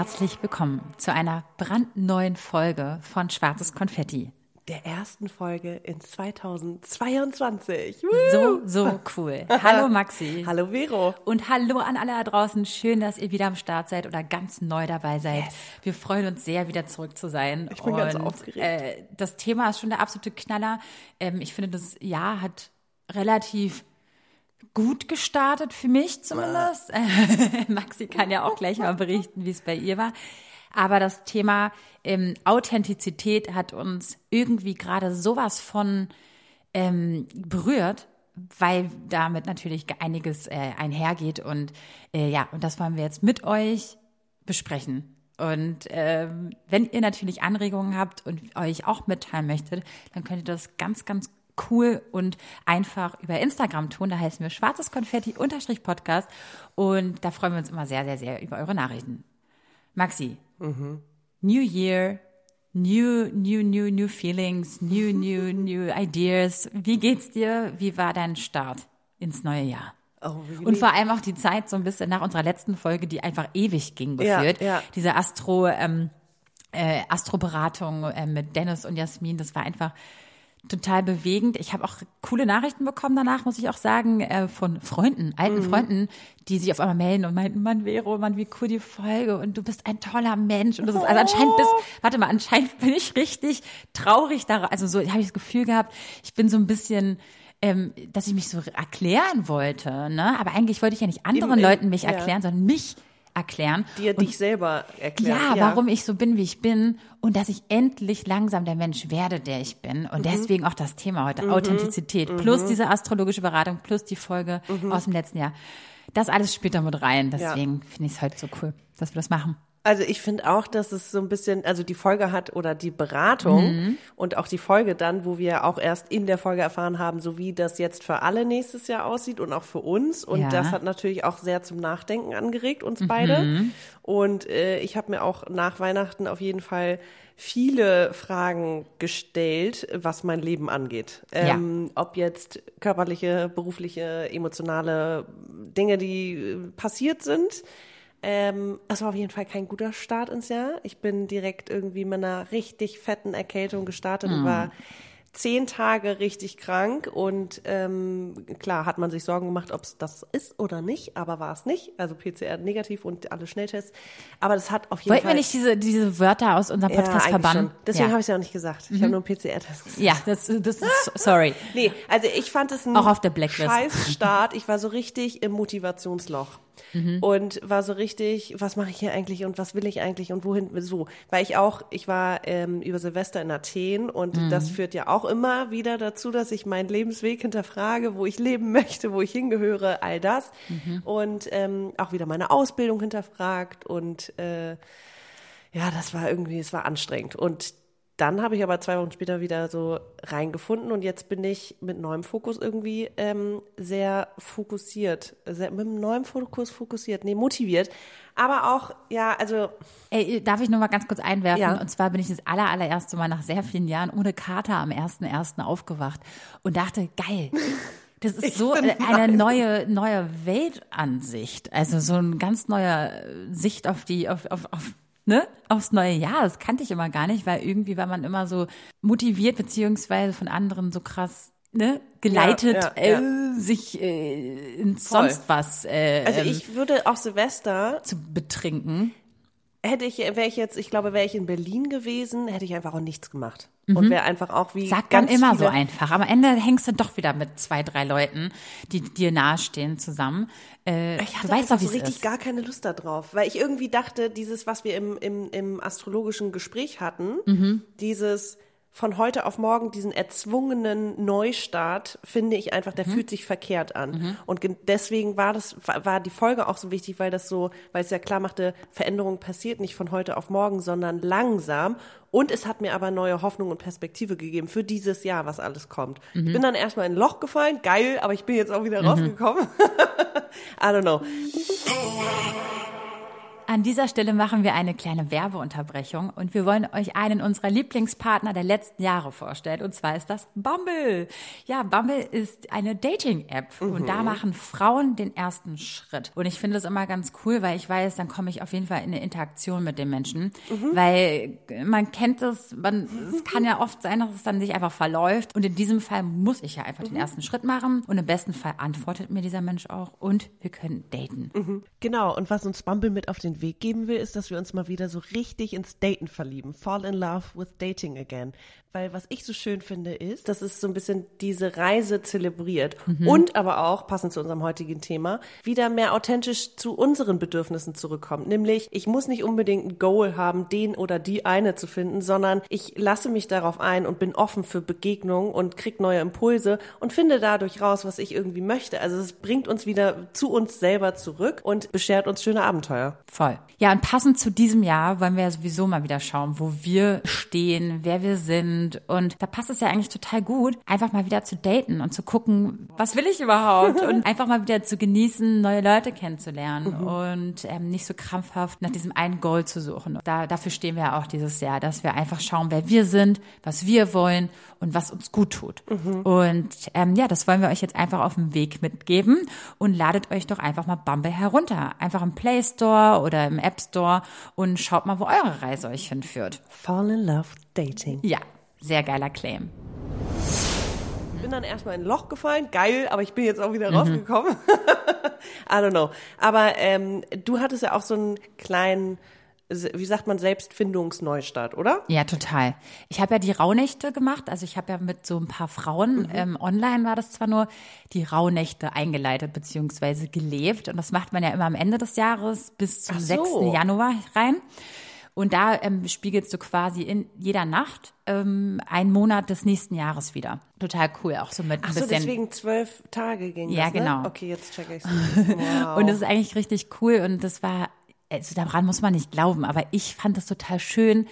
Herzlich willkommen zu einer brandneuen Folge von Schwarzes Konfetti. Der ersten Folge in 2022. So, so cool. Hallo Maxi. hallo Vero. Und hallo an alle da draußen. Schön, dass ihr wieder am Start seid oder ganz neu dabei seid. Yes. Wir freuen uns sehr, wieder zurück zu sein. Ich bin Und, ganz aufgeregt. Äh, das Thema ist schon der absolute Knaller. Ähm, ich finde, das Jahr hat relativ gut gestartet für mich zumindest. Maxi kann ja auch gleich mal berichten, wie es bei ihr war. Aber das Thema ähm, Authentizität hat uns irgendwie gerade sowas von ähm, berührt, weil damit natürlich einiges äh, einhergeht. Und äh, ja, und das wollen wir jetzt mit euch besprechen. Und ähm, wenn ihr natürlich Anregungen habt und euch auch mitteilen möchtet, dann könnt ihr das ganz, ganz cool und einfach über Instagram tun. Da heißen wir schwarzes Konfetti unterstrich Podcast. Und da freuen wir uns immer sehr, sehr, sehr über eure Nachrichten. Maxi, New Year, new, new, new, new feelings, new, new, new ideas. Wie geht's dir? Wie war dein Start ins neue Jahr? Oh, wie Und vor allem auch die Zeit so ein bisschen nach unserer letzten Folge, die einfach ewig ging, Ja, geführt. ja. Diese Astro, ähm, äh, Astroberatung äh, mit Dennis und Jasmin, das war einfach total bewegend. Ich habe auch coole Nachrichten bekommen danach, muss ich auch sagen, äh, von Freunden, alten Mhm. Freunden, die sich auf einmal melden und meinten, Mann, Vero, Mann, wie cool die Folge und du bist ein toller Mensch. Und das ist, also anscheinend bist, warte mal, anscheinend bin ich richtig traurig da, also so habe ich das Gefühl gehabt, ich bin so ein bisschen ähm, dass ich mich so erklären wollte, ne? Aber eigentlich wollte ich ja nicht anderen im- Leuten mich ja. erklären, sondern mich erklären. dir Und dich selber erklärt. ja, warum ich so bin, wie ich bin und dass ich endlich langsam der Mensch werde, der ich bin. Und deswegen auch das Thema heute, Authentizität, plus diese astrologische Beratung, plus die Folge aus dem letzten Jahr. Das alles spielt da mit rein. Deswegen finde ich es heute so cool, dass wir das machen. Also ich finde auch, dass es so ein bisschen, also die Folge hat oder die Beratung Mhm. und auch die Folge dann, wo wir auch erst in der Folge erfahren haben, so wie das jetzt für alle nächstes Jahr aussieht und auch für uns. Und Ja. Mhm. das hat natürlich auch sehr zum Nachdenken angeregt, uns beide. Und äh, ich habe mir auch nach Weihnachten auf jeden Fall viele Fragen gestellt, was mein Leben angeht. Ja. Ähm, ob jetzt körperliche, berufliche, emotionale Dinge, die äh, passiert sind. Ähm, es war auf jeden Fall kein guter Start ins Jahr. Ich bin direkt irgendwie mit einer richtig fetten Erkältung gestartet und war zehn Tage richtig krank und ähm, klar hat man sich Sorgen gemacht, ob es das ist oder nicht, aber war es nicht. Also PCR negativ und alle Schnelltests. Aber das hat auf jeden Wollten Fall. wir nicht diese, diese Wörter aus unserem Podcast ja, verbannen? Deswegen ja. habe ich es ja auch nicht gesagt. Ich habe nur einen PCR-Test gesagt. ja, das, das ist, sorry. Nee, also ich fand es ein Auch auf der Blacklist. scheiß Start. Ich war so richtig im Motivationsloch. Mhm. Und war so richtig, was mache ich hier eigentlich und was will ich eigentlich und wohin so. Weil ich auch, ich war ähm, über Silvester in Athen und Mhm. das führt ja auch immer wieder dazu, dass ich meinen Lebensweg hinterfrage, wo ich leben möchte, wo ich hingehöre, all das. Mhm. Und ähm, auch wieder meine Ausbildung hinterfragt und äh, ja, das war irgendwie, es war anstrengend. Und dann habe ich aber zwei Wochen später wieder so reingefunden und jetzt bin ich mit neuem Fokus irgendwie ähm, sehr fokussiert, sehr, mit neuen Fokus fokussiert, nee, motiviert. Aber auch, ja, also Ey, darf ich nur mal ganz kurz einwerfen? Ja. Und zwar bin ich das aller, allererste Mal nach sehr vielen Jahren ohne Kater am 1.1. aufgewacht und dachte, geil. Das ist so bin äh, eine neue, neue Weltansicht. Also so ein ganz neuer äh, Sicht auf die, auf, auf, auf, ne? Aufs neue Jahr. Das kannte ich immer gar nicht, weil irgendwie war man immer so motiviert, beziehungsweise von anderen so krass, ne? Geleitet, Ja, ja, ja. Äh, sich äh, in Voll. sonst was äh, also ähm, ich würde auch Silvester zu betrinken. Hätte ich, wäre ich jetzt, ich glaube, wäre ich in Berlin gewesen, hätte ich einfach auch nichts gemacht. Und wäre einfach auch wie Mhm. Sagt man ganz immer so einfach. Am Ende hängst du doch wieder mit zwei, drei Leuten, die dir nahestehen zusammen. Äh, Ich hatte du weißt doch, so richtig ist. gar keine Lust da drauf, weil ich irgendwie dachte, dieses, was wir im, im, im astrologischen Gespräch hatten, Mhm. dieses von heute auf morgen diesen erzwungenen Neustart, finde ich einfach, der fühlt sich verkehrt an. Und gen- deswegen war das, war war die Folge auch so wichtig, weil das so, weil es ja klar machte, Veränderung passiert nicht von heute auf morgen, sondern langsam. Und es hat mir aber neue Hoffnung und Perspektive gegeben für dieses Jahr, was alles kommt. Ich bin dann erstmal in ein Loch gefallen, geil, aber ich bin jetzt auch wieder rausgekommen. I don't know. An dieser Stelle machen wir eine kleine Werbeunterbrechung und wir wollen euch einen unserer Lieblingspartner der letzten Jahre vorstellen. Und zwar ist das Bumble. Ja, Bumble ist eine Dating-App. Und da machen Frauen den ersten Schritt. Und ich finde das immer ganz cool, weil ich weiß, dann komme ich auf jeden Fall in eine Interaktion mit den Menschen, weil man kennt es, man, es kann ja oft sein, dass es dann sich einfach verläuft. Und in diesem Fall muss ich ja einfach den ersten Schritt machen. Und im besten Fall antwortet mir dieser Mensch auch. Und wir können daten. Genau, und was uns Bumble mit auf den Weg geben will, ist, dass wir uns mal wieder so richtig ins Daten verlieben. Fall in love with dating again. Weil was ich so schön finde, ist, dass es so ein bisschen diese Reise zelebriert und aber auch, passend zu unserem heutigen Thema, wieder mehr authentisch zu unseren Bedürfnissen zurückkommt. Nämlich, ich muss nicht unbedingt ein Goal haben, den oder die eine zu finden, sondern ich lasse mich darauf ein und bin offen für Begegnungen und krieg neue Impulse und finde dadurch raus, was ich irgendwie möchte. Also es bringt uns wieder zu uns selber zurück und beschert uns schöne Abenteuer. Voll. Ja, und passend zu diesem Jahr wollen wir ja sowieso mal wieder schauen, wo wir stehen, wer wir sind. Und da passt es ja eigentlich total gut, einfach mal wieder zu daten und zu gucken, was will ich überhaupt? Und einfach mal wieder zu genießen, neue Leute kennenzulernen und ähm, nicht so krampfhaft nach diesem einen Goal zu suchen. Da, dafür stehen wir ja auch dieses Jahr, dass wir einfach schauen, wer wir sind, was wir wollen und was uns gut tut. Und ähm, ja, das wollen wir euch jetzt einfach auf den Weg mitgeben und ladet euch doch einfach mal Bumble herunter. Einfach im Play Store oder im App Store und schaut mal, wo eure Reise euch hinführt. Fall in love dating. Ja, sehr geiler Claim. Ich bin dann erstmal in ein Loch gefallen, geil, aber ich bin jetzt auch wieder rausgekommen. I don't know. Aber ähm, du hattest ja auch so einen kleinen, wie sagt man, Selbstfindungsneustart, oder? Ja, total. Ich habe ja die Rauhnächte gemacht. Also ich habe ja mit so ein paar Frauen, ähm, online war das zwar nur, die Rauhnächte eingeleitet beziehungsweise gelebt. Und das macht man ja immer am Ende des Jahres bis zum Ach 6. so. Januar rein. Und da ähm, spiegelst du quasi in jeder Nacht ähm, einen Monat des nächsten Jahres wieder. Total cool, auch so mit ein Ach so, bisschen. deswegen zwölf Tage ging Ja, das, ne? genau. Okay, jetzt check ich's. Wow. Und das ist eigentlich richtig cool und das war, also daran muss man nicht glauben, aber ich fand das total schön,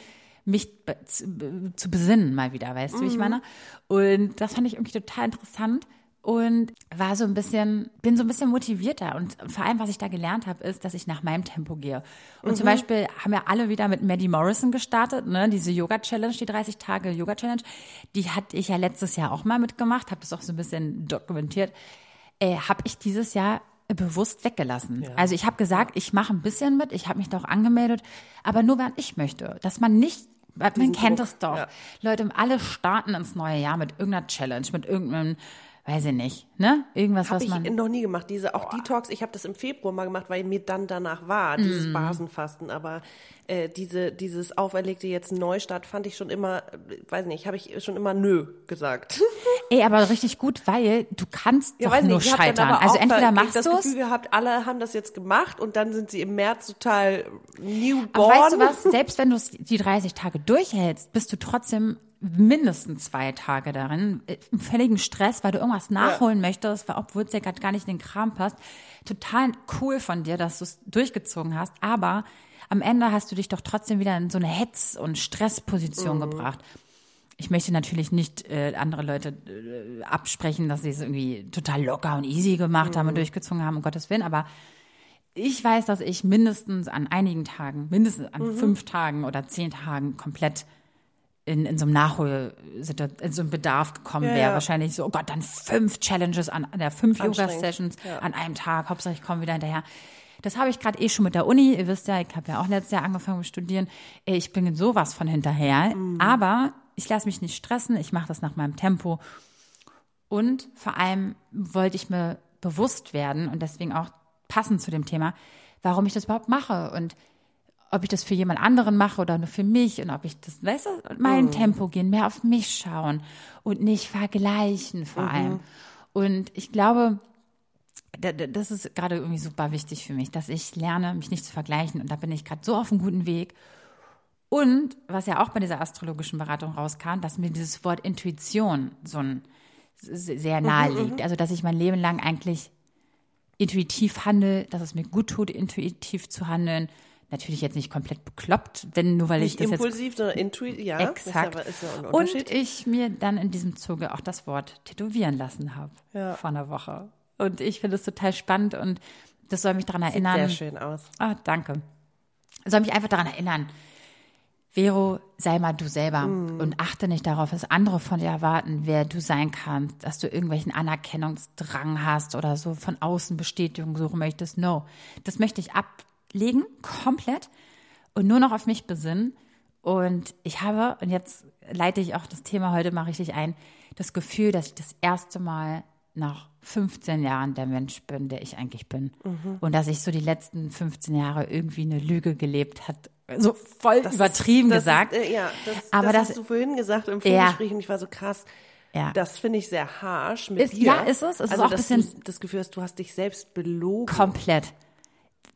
mich zu, zu besinnen mal wieder, weißt du, wie ich meine? Und das fand ich irgendwie total interessant und war so ein bisschen, bin so ein bisschen motivierter und vor allem, was ich da gelernt habe, ist, dass ich nach meinem Tempo gehe. Und zum Beispiel haben wir alle wieder mit Maddie Morrison gestartet, ne, diese Yoga-Challenge, die 30 Tage Yoga-Challenge, die hatte ich ja letztes Jahr auch mal mitgemacht, habe das auch so ein bisschen dokumentiert äh, habe ich dieses Jahr bewusst weggelassen. Also ich habe gesagt, ich mache ein bisschen mit, ich habe mich doch angemeldet, aber nur, wenn ich möchte. Dass man nicht, man kennt es doch. ja. Leute, alle starten ins neue Jahr mit irgendeiner Challenge, mit irgendeinem, weiß ich nicht, ne? Irgendwas, Habe was ich man. noch nie gemacht. Diese auch Detox, ich habe das im Februar mal gemacht, weil mir dann danach war, dieses Basenfasten. Aber äh, diese, dieses auferlegte jetzt Neustart fand ich schon immer, äh, weiß nicht, habe ich schon immer nö gesagt. Ey, aber richtig gut, weil du kannst doch weiß nur ich hab dann scheitern. Also auch entweder machst das du es. Gefühl gehabt, alle haben das jetzt gemacht und dann sind sie im März total newborn. Aber weißt du was? Selbst wenn du es die 30 Tage durchhältst, bist du trotzdem mindestens zwei Tage darin, äh, im völligen Stress, weil du irgendwas nachholen möchtest, weil obwohl es dir gerade gar nicht in den Kram passt. Total cool von dir, dass du es durchgezogen hast, aber am Ende hast du dich doch trotzdem wieder in so eine Hetz- und Stressposition gebracht. Ich möchte natürlich nicht äh, andere Leute äh, absprechen, dass sie es irgendwie total locker und easy gemacht haben und durchgezogen haben, um Gottes Willen, aber ich weiß, dass ich mindestens an einigen Tagen, mindestens an fünf Tagen oder zehn Tagen komplett in, in so einem Nachhol, in so einem Bedarf gekommen Ja, wäre. ja. Wahrscheinlich so, oh Gott, dann fünf Challenges an, an der fünf Yoga-Sessions ja. an einem Tag. Hauptsache, ich komme wieder hinterher. Das habe ich gerade eh schon mit der Uni. Ihr wisst ja, ich habe ja auch letztes Jahr angefangen mit Studieren. Ey, Ich bin in sowas von hinterher. Mhm. Aber ich lasse mich nicht stressen. Ich mache das nach meinem Tempo. Und vor allem wollte ich mir bewusst werden und deswegen auch passend zu dem Thema, warum ich das überhaupt mache und ob ich das für jemand anderen mache oder nur für mich und ob ich das, weißt du, mein Tempo gehen, mehr auf mich schauen und nicht vergleichen vor allem. Und ich glaube, da- da- das ist gerade irgendwie super wichtig für mich, dass ich lerne, mich nicht zu vergleichen und da bin ich gerade so auf einem guten Weg. Und was ja auch bei dieser astrologischen Beratung rauskam, dass mir dieses Wort Intuition so ein sehr nahe liegt. Also dass ich mein Leben lang eigentlich intuitiv handle, dass es mir gut tut, intuitiv zu handeln. Natürlich jetzt nicht komplett bekloppt, wenn nur weil Nicht ich das impulsiv, sondern intuitiv. Ja, Exakt. Ist ja, ist ja jetzt und ich mir dann in diesem Zuge auch das Wort tätowieren lassen habe Ja. vor einer Woche. Und ich finde es total spannend und das soll mich daran erinnern. Sehr schön aus. Ah, danke. Soll mich einfach daran erinnern. Vero, sei mal du selber und achte nicht darauf, was andere von dir erwarten, wer du sein kannst, dass du irgendwelchen Anerkennungsdrang hast oder so von außen Bestätigung suchen möchtest. No, das möchte ich ablegen, komplett und nur noch auf mich besinnen. Und ich habe, und jetzt leite ich auch das Thema heute mal richtig ein, das Gefühl, dass ich das erste Mal nach 15 Jahren der Mensch bin, der ich eigentlich bin. Und dass ich so die letzten 15 Jahre irgendwie eine Lüge gelebt hat. So voll Das übertrieben ist, gesagt. Ist, äh, ja, das, Aber das das- hast du vorhin gesagt im Ja. Vorgespräch und ich war so krass. Ja. Das finde ich sehr harsh mit Ist- dir. ja, ist es. Es ist also, auch ein dass bisschen- du das Gefühl hast, du hast dich selbst belogen. Komplett.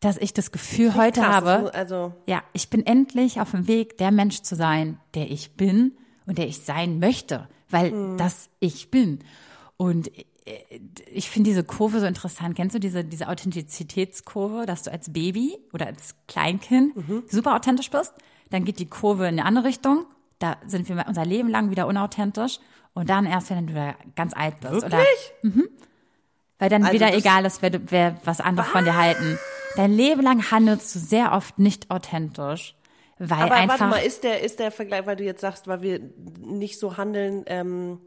Dass ich das Gefühl heute Krass, habe, also ja, ich bin endlich auf dem Weg, der Mensch zu sein, der ich bin und der ich sein möchte, weil das ich bin. Und äh, ich finde diese Kurve so interessant. Kennst du diese, diese Authentizitätskurve, dass du als Baby oder als Kleinkind super authentisch bist? Dann geht die Kurve in eine andere Richtung. Da sind wir unser Leben lang wieder unauthentisch. Und dann erst, wenn du ganz alt bist. Oder, wirklich? weil dann Also wieder egal ist, wer, wer was andere von dir halten. Dein Leben lang handelst du sehr oft nicht authentisch, weil Aber einfach warte mal, ist der, ist der Vergleich, weil du jetzt sagst, weil wir nicht so handeln, ähm,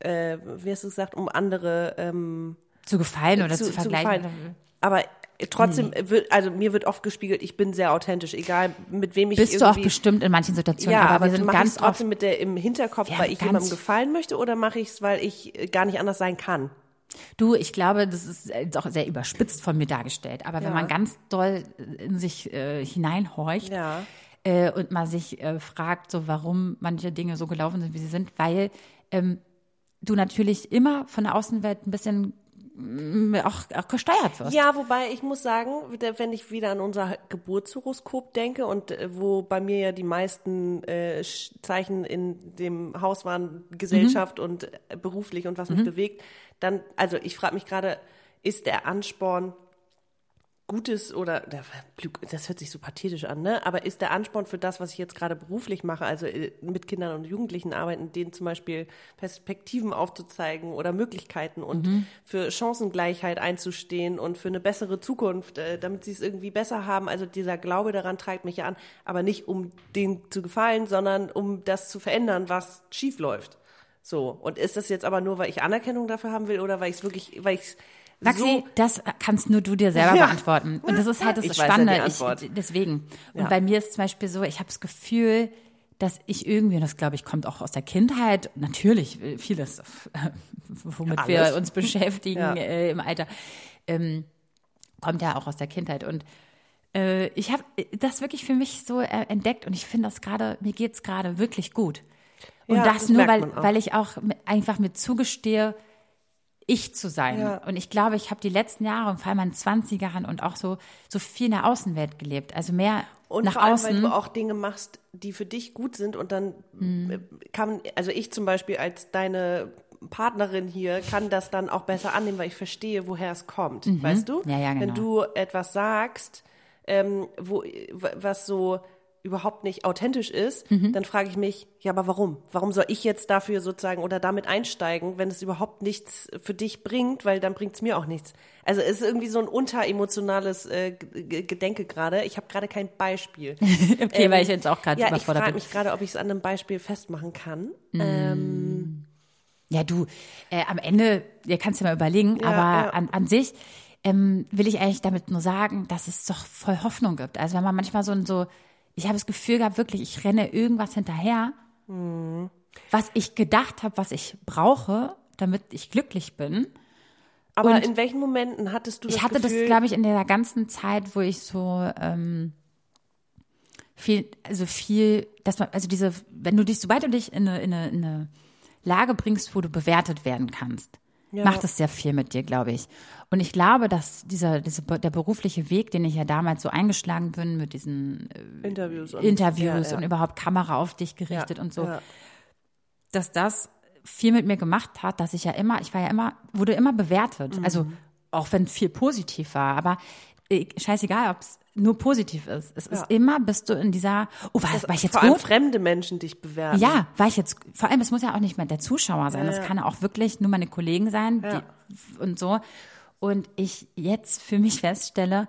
äh, wie hast du gesagt, um andere ähm, zu gefallen oder zu, zu, zu vergleichen. gefallen. Aber trotzdem wird, also mir wird oft gespiegelt, ich bin sehr authentisch, egal mit wem ich Bist du auch bestimmt in manchen Situationen, ja, aber, aber wir sind ganz es oft trotzdem mit der im Hinterkopf, Ja, weil ich jemandem gefallen möchte, oder mache ich es, weil ich äh, gar nicht anders sein kann? Du, ich glaube, das ist äh, doch sehr überspitzt von mir dargestellt. Aber wenn Ja. man ganz doll in sich äh, hineinhorcht Ja. äh, und mal sich äh, fragt, so warum manche Dinge so gelaufen sind, wie sie sind, weil ähm, du natürlich immer von der Außenwelt ein bisschen auch, auch gesteuert wirst. Ja, wobei ich muss sagen, wenn ich wieder an unser Geburtshoroskop denke und äh, wo bei mir ja die meisten äh, Zeichen in dem Haus waren, Gesellschaft und äh, beruflich und was mich bewegt, dann, also ich frage mich gerade, ist der Ansporn Gutes oder, das hört sich so pathetisch an, ne? Aber ist der Ansporn für das, was ich jetzt gerade beruflich mache, also äh, mit Kindern und Jugendlichen arbeiten, denen zum Beispiel Perspektiven aufzuzeigen oder Möglichkeiten und für Chancengleichheit einzustehen und für eine bessere Zukunft, äh, damit sie es irgendwie besser haben. Also dieser Glaube daran treibt mich ja an, aber nicht um denen zu gefallen, sondern um das zu verändern, was schief läuft. So. Und ist das jetzt aber nur, weil ich Anerkennung dafür haben will oder weil ich es wirklich, weil ich Maxi, so das kannst nur du dir selber Ja. beantworten. Und das ist halt das Ich weiß ja Spannende. Ich, deswegen. Und Ja. bei mir ist zum Beispiel so, ich habe das Gefühl, dass ich irgendwie, und das glaube ich, kommt auch aus der Kindheit, natürlich vieles, womit Alles. wir uns beschäftigen äh, im Alter, ähm, kommt ja auch aus der Kindheit. Und äh, ich habe das wirklich für mich so äh, entdeckt und ich finde das gerade, mir geht's gerade wirklich gut. Und das, das nur, weil, weil ich auch einfach mir zugestehe, ich zu sein. Ja. Und ich glaube, ich habe die letzten Jahre, und vor allem in den 20ern und auch so, so viel in der Außenwelt gelebt. Also mehr Und nach vor allem, außen. weil du auch Dinge machst, die für dich gut sind und dann Mhm. kann, also ich zum Beispiel als deine Partnerin hier kann das dann auch besser annehmen, weil ich verstehe, woher es kommt, weißt du? Mhm. Ja, ja, Wenn genau. du etwas sagst, ähm, wo, was so überhaupt nicht authentisch ist, Mhm. dann frage ich mich, ja, aber warum? Warum soll ich jetzt dafür sozusagen oder damit einsteigen, wenn es überhaupt nichts für dich bringt, weil dann bringt es mir auch nichts. Also es ist irgendwie so ein unteremotionales äh, Gedenke gerade. Ich habe gerade kein Beispiel. okay, weil ich jetzt auch gerade Ja, ich überfordert frage bin. mich gerade, ob ich es an einem Beispiel festmachen kann. Ähm, Ja, du, äh, am Ende, ihr kannst dir mal überlegen, Ja, aber ja. An, an sich ähm, will ich eigentlich damit nur sagen, dass es doch voll Hoffnung gibt. Also wenn man manchmal so ein so, ich habe das Gefühl gehabt, wirklich, ich renne irgendwas hinterher, Mhm. was ich gedacht habe, was ich brauche, damit ich glücklich bin. aber Und in welchen Momenten hattest du das Ich hatte Gefühl, das, glaube ich, in der ganzen Zeit, wo ich so ähm, viel, also viel, dass man, also diese, wenn du dich, sobald du dich in eine, in eine, in eine Lage bringst, wo du bewertet werden kannst, Ja. macht es sehr viel mit dir, glaube ich. Und ich glaube, dass dieser, diese, der berufliche Weg, den ich ja damals so eingeschlagen bin mit diesen äh, Interviews und Interviews ja, ja. und überhaupt Kamera auf dich ja, gerichtet und so, Ja. dass das viel mit mir gemacht hat, dass ich ja immer, ich war ja immer, wurde immer bewertet. Mhm. Also auch wenn viel positiv war, aber äh, scheißegal, ob es nur positiv ist. Es ist immer, bist du in dieser, oh, war, war ich jetzt Vor allem gut? fremde Menschen dich bewerten. Ja, war ich jetzt, vor allem, es muss ja auch nicht mehr der Zuschauer sein. Ja, Das ja. kann auch wirklich nur meine Kollegen sein Ja. die, und so. Und ich jetzt für mich feststelle,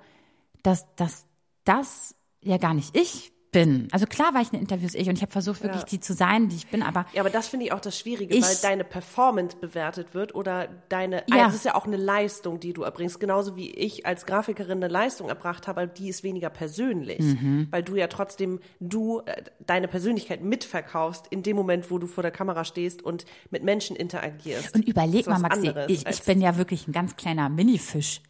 dass, dass das ja gar nicht ich bin. Also klar war ich in Interviews ich und ich habe versucht, wirklich Ja. die zu sein, die ich bin, aber Ja, aber das finde ich auch das Schwierige, weil deine Performance bewertet wird oder deine, Ja. also es ist ja auch eine Leistung, die du erbringst, genauso wie ich als Grafikerin eine Leistung erbracht habe, die ist weniger persönlich, Mhm. weil du ja trotzdem du äh, deine Persönlichkeit mitverkaufst in dem Moment, wo du vor der Kamera stehst und mit Menschen interagierst. Und überleg Das mal, Maxi, ich, ich bin ja wirklich ein ganz kleiner Minifisch.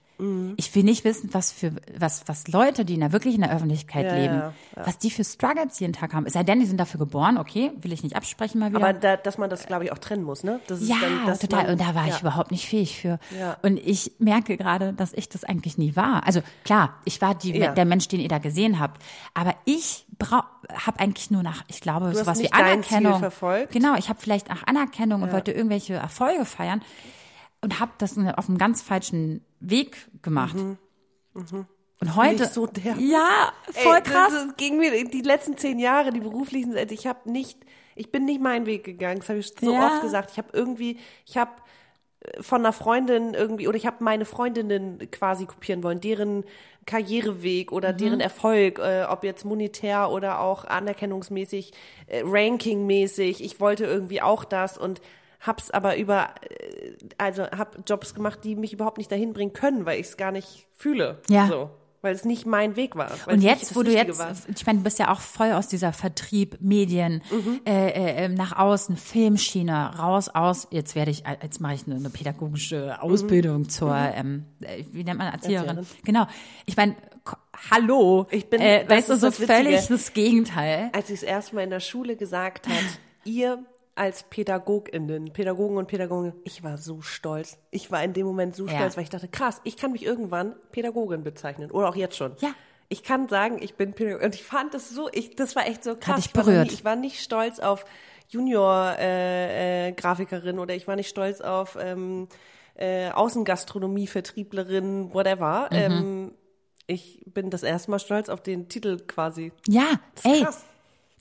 Ich will nicht wissen, was für was was Leute, die in der wirklich in der Öffentlichkeit Ja, leben, ja, was die für Struggles jeden Tag haben. Es sei denn, die sind dafür geboren, okay, will ich nicht absprechen mal wieder. aber da, dass man das, glaube ich, auch trennen muss, ne? Ja, dann, total. Man, und da war ja. ich überhaupt nicht fähig für. Ja. Und ich merke gerade, dass ich das eigentlich nie war. Also klar, ich war die, Ja. der Mensch, den ihr da gesehen habt. Aber ich habe eigentlich nur nach, ich glaube, hast sowas wie Anerkennung. verfolgt? Genau, ich habe vielleicht nach Anerkennung und wollte irgendwelche Erfolge feiern und habe das auf einem ganz falschen Weg gemacht. Und heute, so ja, voll Ey, krass. Das, das ging mir die letzten zehn Jahre, die beruflichen, Seite, ich habe nicht, ich bin nicht meinen Weg gegangen. Das habe ich so Ja. oft gesagt. Ich habe irgendwie, ich habe von einer Freundin irgendwie oder ich habe meine Freundinnen quasi kopieren wollen, deren Karriereweg oder Mhm. deren Erfolg, äh, ob jetzt monetär oder auch anerkennungsmäßig, äh, rankingmäßig. Ich wollte irgendwie auch das und hab's aber über, äh, also hab Jobs gemacht, die mich überhaupt nicht dahin bringen können, weil ich es gar nicht fühle. Ja. So, weil es nicht mein Weg war. Und jetzt, wo du jetzt, war. ich meine, du bist ja auch voll aus dieser Vertrieb, Medien, Mhm. äh, äh, äh, nach außen, Filmschiene, raus, aus. Jetzt werde ich, jetzt mache ich eine, eine pädagogische Ausbildung zur, ähm, äh, wie nennt man, Erzieherin. Mhm. Erzieherin. Genau. Ich meine, hallo. Ich bin- äh, weißt du, so völlig das Gegenteil. als ich es erstmal in der Schule gesagt hat, ihr als PädagogInnen, Pädagogen und Pädagogen, ich war so stolz. Ich war in dem Moment so Ja. stolz, weil ich dachte, krass, ich kann mich irgendwann Pädagogin bezeichnen. Oder auch jetzt schon. Ja. Ich kann sagen, ich bin Pädagogin. Und ich fand das so, ich, das war echt so krass. dich ich, war berührt. nie, ich war nicht stolz auf Junior-Grafikerin äh, Grafikerin oder ich war nicht stolz auf ähm, äh, Außengastronomie-Vertrieblerin, whatever. Mhm. Ähm, ich bin das erste Mal stolz auf den Titel quasi. Ja, ey. Krass.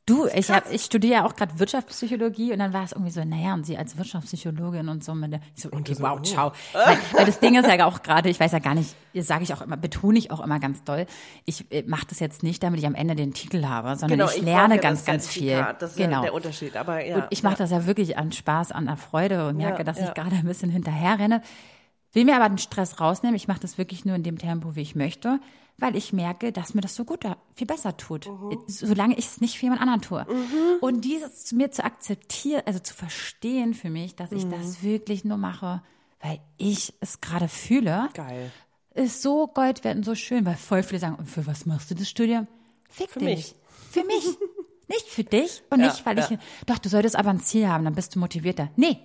Du, ich, hab, ich studiere ja auch gerade Wirtschaftspsychologie und dann war es irgendwie so, naja, und sie als Wirtschaftspsychologin und so. Mit der, ich so, okay, wow, ciao. Weil, weil das Ding ist ja auch gerade, ich weiß ja gar nicht, sage ich auch immer, betone ich auch immer ganz doll, ich äh, mache das jetzt nicht, damit ich am Ende den Titel habe, sondern ich, brauche lerne ganz, das ganz viel. Das ist genau. ja der Unterschied. Aber ja, und ich mache ja. das ja wirklich an Spaß, an der Freude und merke, Ja, dass ja. ich gerade ein bisschen hinterher renne. Will mir aber den Stress rausnehmen. Ich mache das wirklich nur in dem Tempo, wie ich möchte, weil ich merke, dass mir das so gut, viel besser tut, Mhm. solange ich es nicht für jemand anderen tue. Und dieses mir zu akzeptieren, also zu verstehen für mich, dass ich Mhm. das wirklich nur mache, weil ich es gerade fühle, Geil. ist so Gold wert und so schön, weil voll viele sagen, und für was machst du das Studium? Fick Für dich. mich. Für mich. nicht für dich und Ja, nicht, weil ja. ich, doch, du solltest aber ein Ziel haben, dann bist du motivierter. Nee.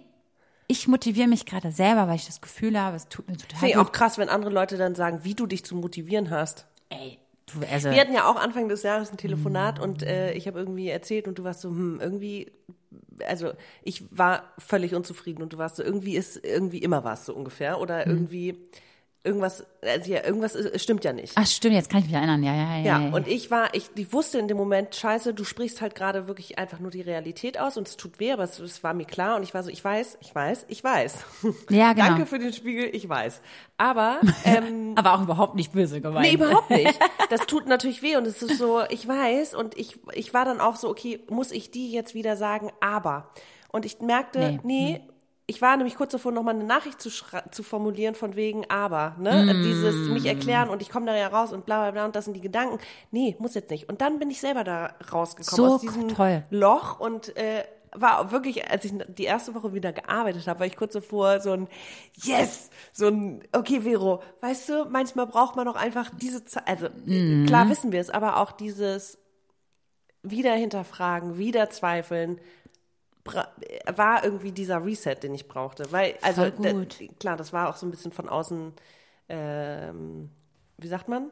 Ich motiviere mich gerade selber, weil ich das Gefühl habe, es tut mir total Finde ich auch krass, wenn andere Leute dann sagen, wie du dich zu motivieren hast. Ey, du, also, Wir hatten ja auch Anfang des Jahres ein Telefonat und äh, ich habe irgendwie erzählt und du warst so, hm, irgendwie, also ich war völlig unzufrieden und du warst so, irgendwie ist, irgendwie immer was so ungefähr oder Mhm. irgendwie irgendwas, also ja, irgendwas ist, stimmt ja nicht. ach stimmt, jetzt kann ich mich erinnern, ja, ja, ja. Ja, ja. und ich war, ich, ich wusste in dem Moment, scheiße, du sprichst halt gerade wirklich einfach nur die Realität aus und es tut weh, aber es, es war mir klar und ich war so, ich weiß, ich weiß, ich weiß. Ja, genau. Danke für den Spiegel, ich weiß. Aber, ähm, aber auch überhaupt nicht böse gemeint. nee, überhaupt nicht. Das tut natürlich weh und es ist so, ich weiß und ich, ich war dann auch so, okay, muss ich die jetzt wieder sagen, aber. Und ich merkte, Nee. nee, ich war nämlich kurz davor, nochmal eine Nachricht zu, zu formulieren von wegen aber, ne? Dieses mich erklären und ich komme da ja raus und bla bla bla und das sind die Gedanken. Nee, muss jetzt nicht. Und dann bin ich selber da rausgekommen So aus diesem toll. Loch und äh, war wirklich, als ich die erste Woche wieder gearbeitet habe, war ich kurz davor so ein Yes, so ein okay Vero, weißt du, manchmal braucht man auch einfach diese Zeit, also Mhm. klar wissen wir es, aber auch dieses wieder hinterfragen, wieder zweifeln war irgendwie dieser Reset, den ich brauchte. Weil, also, klar, das war auch so ein bisschen von außen, ähm, wie sagt man?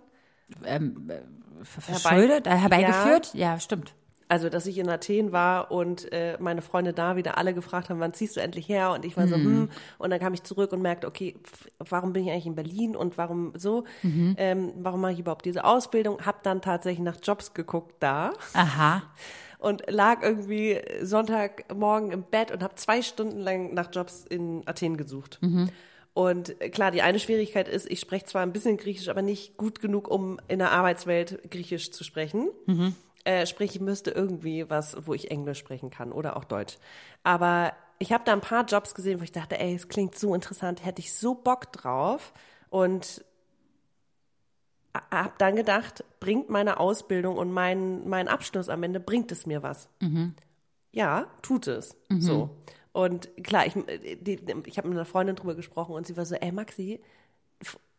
Ver- Verschuldet, äh, herbeigeführt? Ja. stimmt. Also, dass ich in Athen war und äh, meine Freunde da wieder alle gefragt haben, wann ziehst du endlich her? Und ich war so, hm. Und dann kam ich zurück und merkte, okay, warum bin ich eigentlich in Berlin und warum so? Ähm, warum mache ich überhaupt diese Ausbildung? Hab dann tatsächlich nach Jobs geguckt da Aha. Und lag irgendwie Sonntagmorgen im Bett und habe zwei Stunden lang nach Jobs in Athen gesucht. Und äh, klar, die eine Schwierigkeit ist, ich spreche zwar ein bisschen Griechisch, aber nicht gut genug, um in der Arbeitswelt Griechisch zu sprechen. Äh, sprich, ich müsste irgendwie was, wo ich Englisch sprechen kann oder auch Deutsch. Aber ich habe da ein paar Jobs gesehen, wo ich dachte, ey, es klingt so interessant, hätte ich so Bock drauf. Und habe dann gedacht, bringt meine Ausbildung und mein, mein Abschluss am Ende, bringt es mir was? Ja, tut es. So. Und klar, ich, die, ich habe mit einer Freundin drüber gesprochen und sie war so, ey Maxi,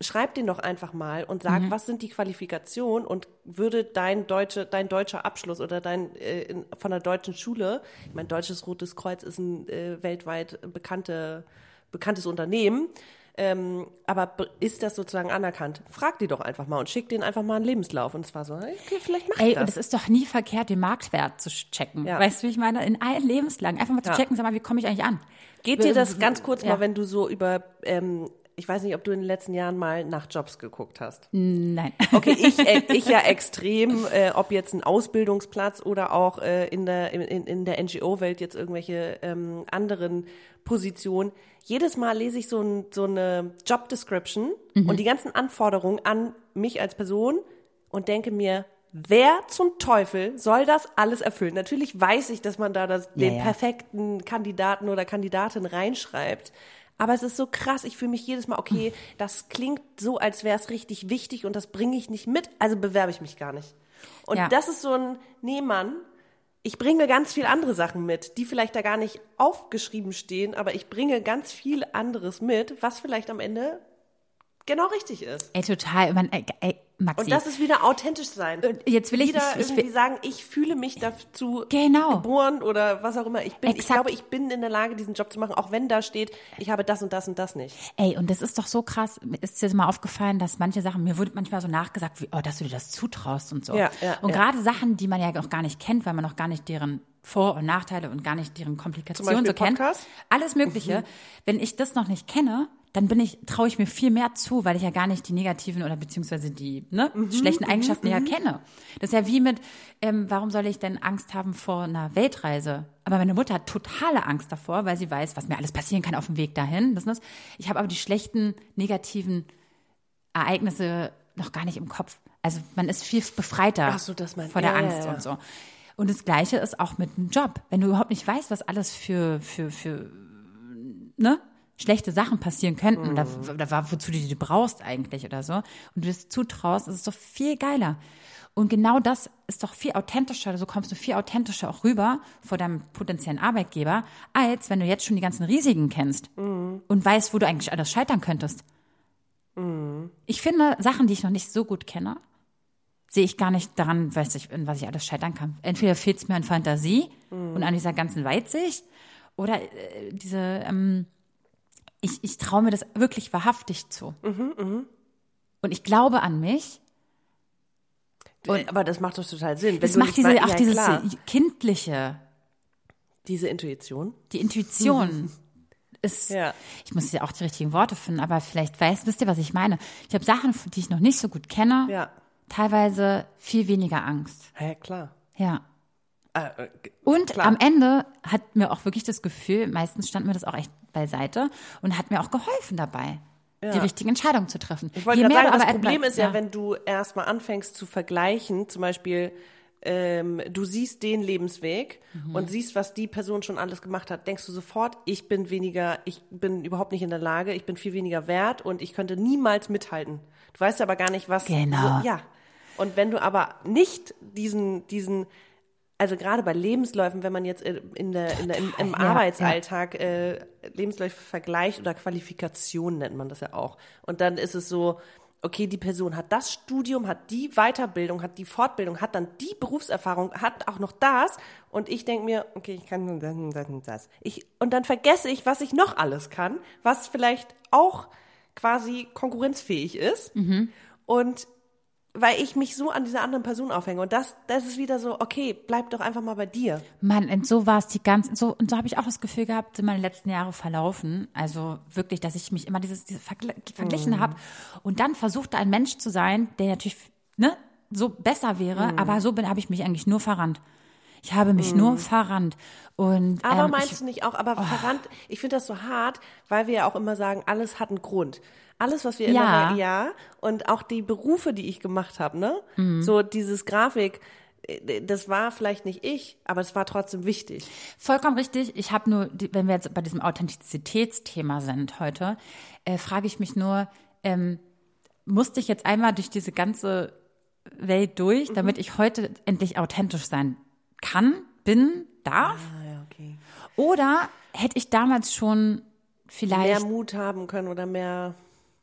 schreib den doch einfach mal und sag, was sind die Qualifikationen und würde dein deutsche, dein deutscher Abschluss oder dein äh, in, von der deutschen Schule, ich meine, Deutsches Rotes Kreuz ist ein äh, weltweit bekannte, bekanntes Unternehmen, ähm, aber ist das sozusagen anerkannt? Frag die doch einfach mal und schick denen einfach mal einen Lebenslauf. Und es war so, okay, vielleicht mach Ey, ich und das. es ist doch nie verkehrt, den Marktwert zu checken. Ja. Weißt du, wie ich meine? In allen Lebenslagen. Einfach mal zu Ja. checken, sag mal, wie komme ich eigentlich an? Geht dir das ganz kurz Ja. mal, wenn du so über, ähm, ich weiß nicht, ob du in den letzten Jahren mal nach Jobs geguckt hast. Nein. Okay, ich, äh, ich ja extrem, äh, ob jetzt ein Ausbildungsplatz oder auch äh, in der, in, in der NGO-Welt jetzt irgendwelche ähm, anderen Positionen. Jedes Mal lese ich so, ein, so eine Job Description und die ganzen Anforderungen an mich als Person und denke mir, wer zum Teufel soll das alles erfüllen? Natürlich weiß ich, dass man da das, Ja, den ja. perfekten Kandidaten oder Kandidatin reinschreibt. Aber es ist so krass, ich fühle mich jedes Mal, okay, das klingt so, als wäre es richtig wichtig und das bringe ich nicht mit, also bewerbe ich mich gar nicht. Und Ja. das ist so ein, nee, Mann, ich bringe ganz viel andere Sachen mit, die vielleicht da gar nicht aufgeschrieben stehen, aber ich bringe ganz viel anderes mit, was vielleicht am Ende genau richtig ist. Ey, total. Man, ey, ey, Maxi. Und das ist wieder authentisch sein. jetzt will ich, wieder ich, ich irgendwie will, sagen, ich fühle mich dazu Genau. geboren oder was auch immer. Ich bin, ich Exakt. glaube, ich bin in der Lage, diesen Job zu machen, auch wenn da steht, ich habe das und das und das nicht. Ey, und das ist doch so krass. Mir Ist dir mal aufgefallen, dass manche Sachen, mir wurde manchmal so nachgesagt, wie, oh, dass du dir das zutraust und so. Ja, ja, und ja. gerade Sachen, die man ja noch gar nicht kennt, weil man noch gar nicht deren Vor- und Nachteile und gar nicht deren Komplikationen so kennt. Alles Mögliche. Wenn ich das noch nicht kenne, dann bin ich, traue ich mir viel mehr zu, weil ich ja gar nicht die negativen oder beziehungsweise die ne, schlechten Eigenschaften ja kenne. Das ist ja wie mit, ähm, warum soll ich denn Angst haben vor einer Weltreise? Aber meine Mutter hat totale Angst davor, weil sie weiß, was mir alles passieren kann auf dem Weg dahin. Das, das. Ich habe aber die schlechten, negativen Ereignisse noch gar nicht im Kopf. Also man ist viel befreiter so, meinst- vor der ja, ja, Angst ja. und so. Und das Gleiche ist auch mit einem Job. Wenn du überhaupt nicht weißt, was alles für, für, für, ne? Schlechte Sachen passieren könnten oder, Mhm. oder wozu du die brauchst eigentlich oder so und du das zutraust, ist es doch viel geiler. Und genau das ist doch viel authentischer, so kommst du viel authentischer auch rüber vor deinem potenziellen Arbeitgeber, als wenn du jetzt schon die ganzen Risiken kennst Mhm. und weißt, wo du eigentlich alles scheitern könntest. Ich finde, Sachen, die ich noch nicht so gut kenne, sehe ich gar nicht daran, weiß ich, in was ich alles scheitern kann. Entweder fehlt es mir an Fantasie und an dieser ganzen Weitsicht oder äh, diese, ähm, ich, ich traue mir das wirklich wahrhaftig zu. Und ich glaube an mich. Und, aber das macht doch total Sinn. Du macht diese, wei- auch ja, dieses klar. kindliche, diese Intuition. die Intuition. Ist, Ja. ich muss ja auch die richtigen Worte finden, aber vielleicht weißt, wisst ihr, was ich meine. Ich habe Sachen, die ich noch nicht so gut kenne, Ja. teilweise viel weniger Angst. Ja, klar. Ja. Äh, äh, Und Klar. am Ende hat mir auch wirklich das Gefühl, meistens stand mir das auch echt beiseite und hat mir auch geholfen dabei, die richtige Entscheidung zu treffen. Ich wollte gerade sagen, das Problem ist ja, wenn du erstmal anfängst zu vergleichen, zum Beispiel, ähm, du siehst den Lebensweg Mhm. und siehst, was die Person schon alles gemacht hat, denkst du sofort, ich bin weniger, ich bin überhaupt nicht in der Lage, ich bin viel weniger wert und ich könnte niemals mithalten. Du weißt aber gar nicht, was. Genau. So, ja. Und wenn du aber nicht diesen, diesen, also gerade bei Lebensläufen, wenn man jetzt in der, in der, im, im ja, Arbeitsalltag äh, Lebensläufe vergleicht oder Qualifikation nennt man das ja auch. Und dann ist es so, okay, die Person hat das Studium, hat die Weiterbildung, hat die Fortbildung, hat dann die Berufserfahrung, hat auch noch das und ich denke mir, okay, ich kann nur das und das und das. Ich, und dann vergesse ich, was ich noch alles kann, was vielleicht auch quasi konkurrenzfähig ist und weil ich mich so an dieser anderen Person aufhänge und das, das ist wieder so, okay, bleib doch einfach mal bei dir. Mann, und so war es die ganze, so, und so habe ich auch das Gefühl gehabt, sind meine letzten Jahre verlaufen. Also wirklich, dass ich mich immer dieses, dieses Vergle verglichen Mhm. habe und dann versuchte ein Mensch zu sein, der natürlich, ne, so besser wäre, Mhm. aber so bin, habe ich mich eigentlich nur verrannt. Ich habe mich nur verrannt. Und, Aber ähm, meinst ich, du nicht auch, aber verrannt, ich finde das so hart, weil wir ja auch immer sagen, alles hat einen Grund. Alles, was wir Ja. immer, ja, und auch die Berufe, die ich gemacht habe, ne? Mhm. So dieses Grafik, äh, das war vielleicht nicht ich, aber es war trotzdem wichtig. Vollkommen richtig. Ich habe nur, wenn wir jetzt bei diesem Authentizitätsthema sind heute, äh, frage ich mich nur, ähm, musste ich jetzt einmal durch diese ganze Welt durch, damit ich heute endlich authentisch sein kann, bin, darf? Ah, ja, okay. Oder hätte ich damals schon Mehr vielleicht, Mut haben können oder mehr.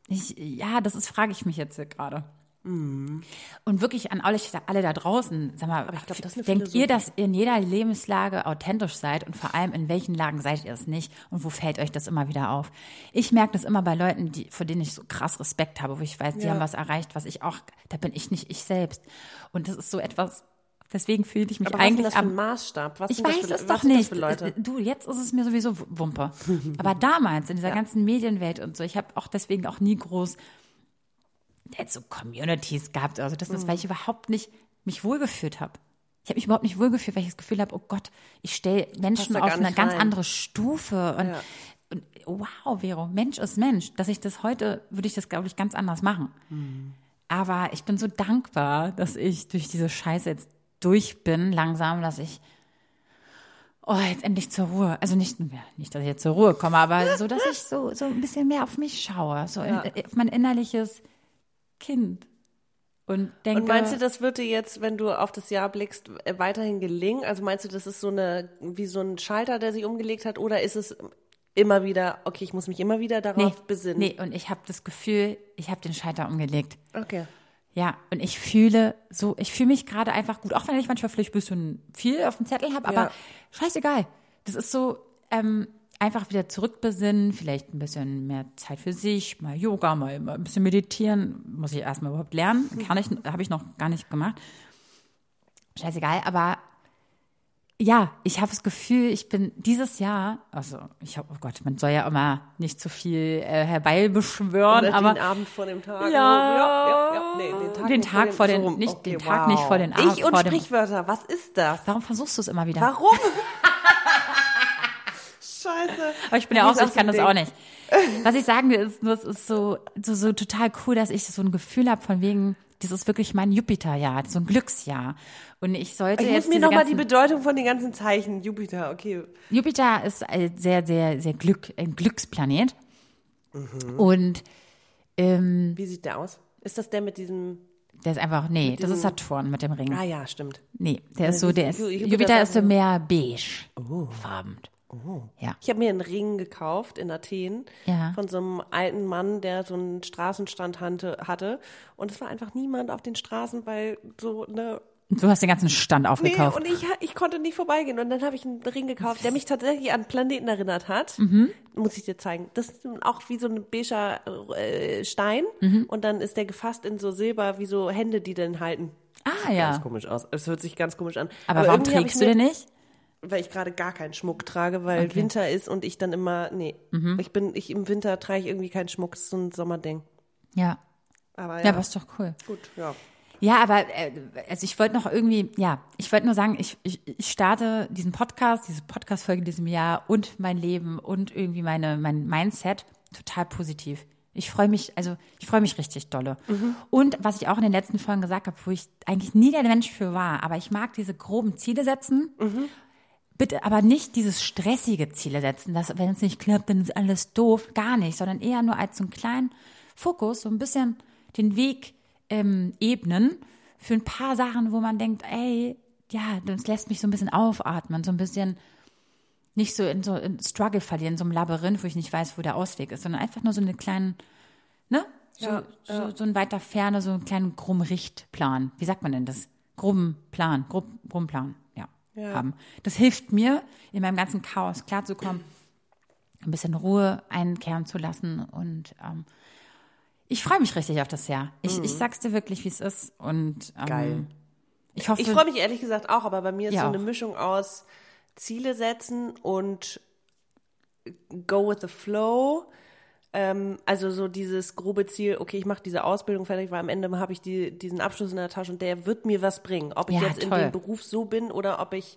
Ich, ja, das ist, frage ich mich jetzt gerade. Mhm. Und wirklich an alle, alle da draußen, sag mal, glaub, denkt ihr, dass ihr in jeder Lebenslage authentisch seid und vor allem in welchen Lagen seid ihr es nicht und wo fällt euch das immer wieder auf? Ich merke das immer bei Leuten, die, vor denen ich so krass Respekt habe, wo ich weiß, die Ja. haben was erreicht, was ich auch, da bin ich nicht ich selbst. Und das ist so etwas, deswegen fühle ich mich Aber was ist denn eigentlich das für ein am, Maßstab? Was ich weiß für, es doch nicht. Du, jetzt ist es mir sowieso Wumpe. Aber damals, in dieser ganzen Medienwelt und so, ich habe auch deswegen auch nie groß jetzt so Communities gehabt. Also das ist, Mhm. weil ich überhaupt nicht mich wohlgefühlt habe. Ich habe mich überhaupt nicht wohlgefühlt, weil ich das Gefühl habe, oh Gott, ich stelle Menschen auf eine nicht ganz rein. andere Stufe. Und, Ja. und wow, Vero, Mensch ist Mensch. Dass ich das heute, würde ich das, glaube ich, ganz anders machen. Mhm. Aber ich bin so dankbar, dass ich durch diese Scheiße jetzt durch bin, langsam, dass ich oh, jetzt endlich zur Ruhe. Also nicht, ja, nicht, dass ich jetzt zur Ruhe komme, aber so, dass ich so, so ein bisschen mehr auf mich schaue, so Ja. in, auf mein innerliches Kind. Und denke, Und meinst du, das wird dir jetzt, wenn du auf das Jahr blickst, äh, weiterhin gelingen? Also meinst du, das ist so eine, wie so ein Schalter, der sich umgelegt hat? Oder ist es immer wieder, okay, ich muss mich immer wieder darauf besinnen? nee, und ich habe das Gefühl, ich habe den Schalter umgelegt. Okay. Ja, und ich fühle so, ich fühle mich gerade einfach gut, auch wenn ich manchmal vielleicht ein bisschen viel auf dem Zettel habe, aber Ja. scheißegal. Das ist so, ähm, einfach wieder zurückbesinnen, vielleicht ein bisschen mehr Zeit für sich, mal Yoga, mal, mal ein bisschen meditieren, muss ich erstmal überhaupt lernen, kann ich, habe ich noch gar nicht gemacht. Scheißegal, aber ja, ich habe das Gefühl, ich bin dieses Jahr, also ich habe, oh Gott, man soll ja immer nicht zu viel äh, herbeibeschwören, aber den Abend vor dem Tag. Ja. ja, ja, ja. Nee, den Tag, Den nicht Tag vor den- so rum. nicht den Tag nicht vor den Ich Abend, und vor dem- Sprichwörter, was ist das? warum versuchst du es immer wieder? Warum? Scheiße. Aber ich bin ja auch so, ich kann das ein auch Ding? nicht. Was ich sagen will, ist nur, es ist so, so, so total cool, dass ich so ein Gefühl habe von wegen, das ist wirklich mein Jupiterjahr, so ein Glücksjahr. Und ich sollte Ich muss jetzt mir diese nochmal die Bedeutung von den ganzen Zeichen. Jupiter, okay. Jupiter ist ein sehr, sehr, sehr Glück, ein Glücksplanet. Mhm. Und ähm, Wie sieht der aus? Ist das der mit diesem. der ist einfach, nee, das ist Saturn mit dem Ring. Ah ja, stimmt. Nee, der ist so, der ist, Ju- Jupiter Jupiter ist so mehr beige, farben. Ja. Ich habe mir einen Ring gekauft in Athen Ja. von so einem alten Mann, der so einen Straßenstand hatte, hatte. Und es war einfach niemand auf den Straßen, weil so eine. Du hast den ganzen Stand Nee, aufgekauft. und ich, ich konnte nicht vorbeigehen. Und dann habe ich einen Ring gekauft, der mich tatsächlich an Planeten erinnert hat. Mhm. Muss ich dir zeigen. Das ist auch wie so ein beiger äh, Stein. Mhm. Und dann ist der gefasst in so Silber, wie so Hände, die den halten. ah, ja. Ganz komisch aus. Es hört sich ganz komisch an. Aber, warum irgendwie hab trägst du den nicht? Weil ich gerade gar keinen Schmuck trage, weil Okay. Mhm. Winter ist und ich dann immer, nee, ich bin, ich im Winter trage ich irgendwie keinen Schmuck, das ist so ein Sommerding. Ja. Aber ja, Ja, aber ist doch cool. gut, ja. Ja, aber äh, also ich wollte noch irgendwie, ja, ich wollte nur sagen, ich, ich, ich starte diesen Podcast, diese Podcast-Folge in diesem Jahr und mein Leben und irgendwie meine, mein Mindset total positiv. Ich freue mich, also ich freue mich richtig dolle. Und was ich auch in den letzten Folgen gesagt habe, wo ich eigentlich nie der Mensch für war, aber ich mag diese groben Ziele setzen. Bitte aber nicht dieses stressige Ziele setzen, dass wenn es nicht klappt, dann ist alles doof. Gar nicht, sondern eher nur als so einen kleinen Fokus, so ein bisschen den Weg ähm, ebnen für ein paar Sachen, wo man denkt, ey, ja, das lässt mich so ein bisschen aufatmen, so ein bisschen nicht so in so in Struggle verlieren, so ein Labyrinth, wo ich nicht weiß, wo der Ausweg ist, sondern einfach nur so eine kleinen, ne? so, Ja, so, so in weiter Ferne so einen kleinen groben Richtplan. Wie sagt man denn das? Groben Plan, grob, groben Plan, ja, haben. Das hilft mir, in meinem ganzen Chaos klarzukommen, ein bisschen Ruhe einkehren zu lassen und ähm, ich freue mich richtig auf das Jahr. Ich, ich sag's dir wirklich, wie es ist und ähm, Mhm. Geil. Ich hoffe, Ich freue mich ehrlich gesagt auch, aber bei mir ist Ja, so auch. eine Mischung aus Ziele setzen und go with the flow. Ähm, also so dieses grobe Ziel, okay, ich mache diese Ausbildung fertig, weil am Ende habe ich die, diesen Abschluss in der Tasche und der wird mir was bringen. Ob ich Ja, jetzt in toll. dem Beruf so bin oder ob ich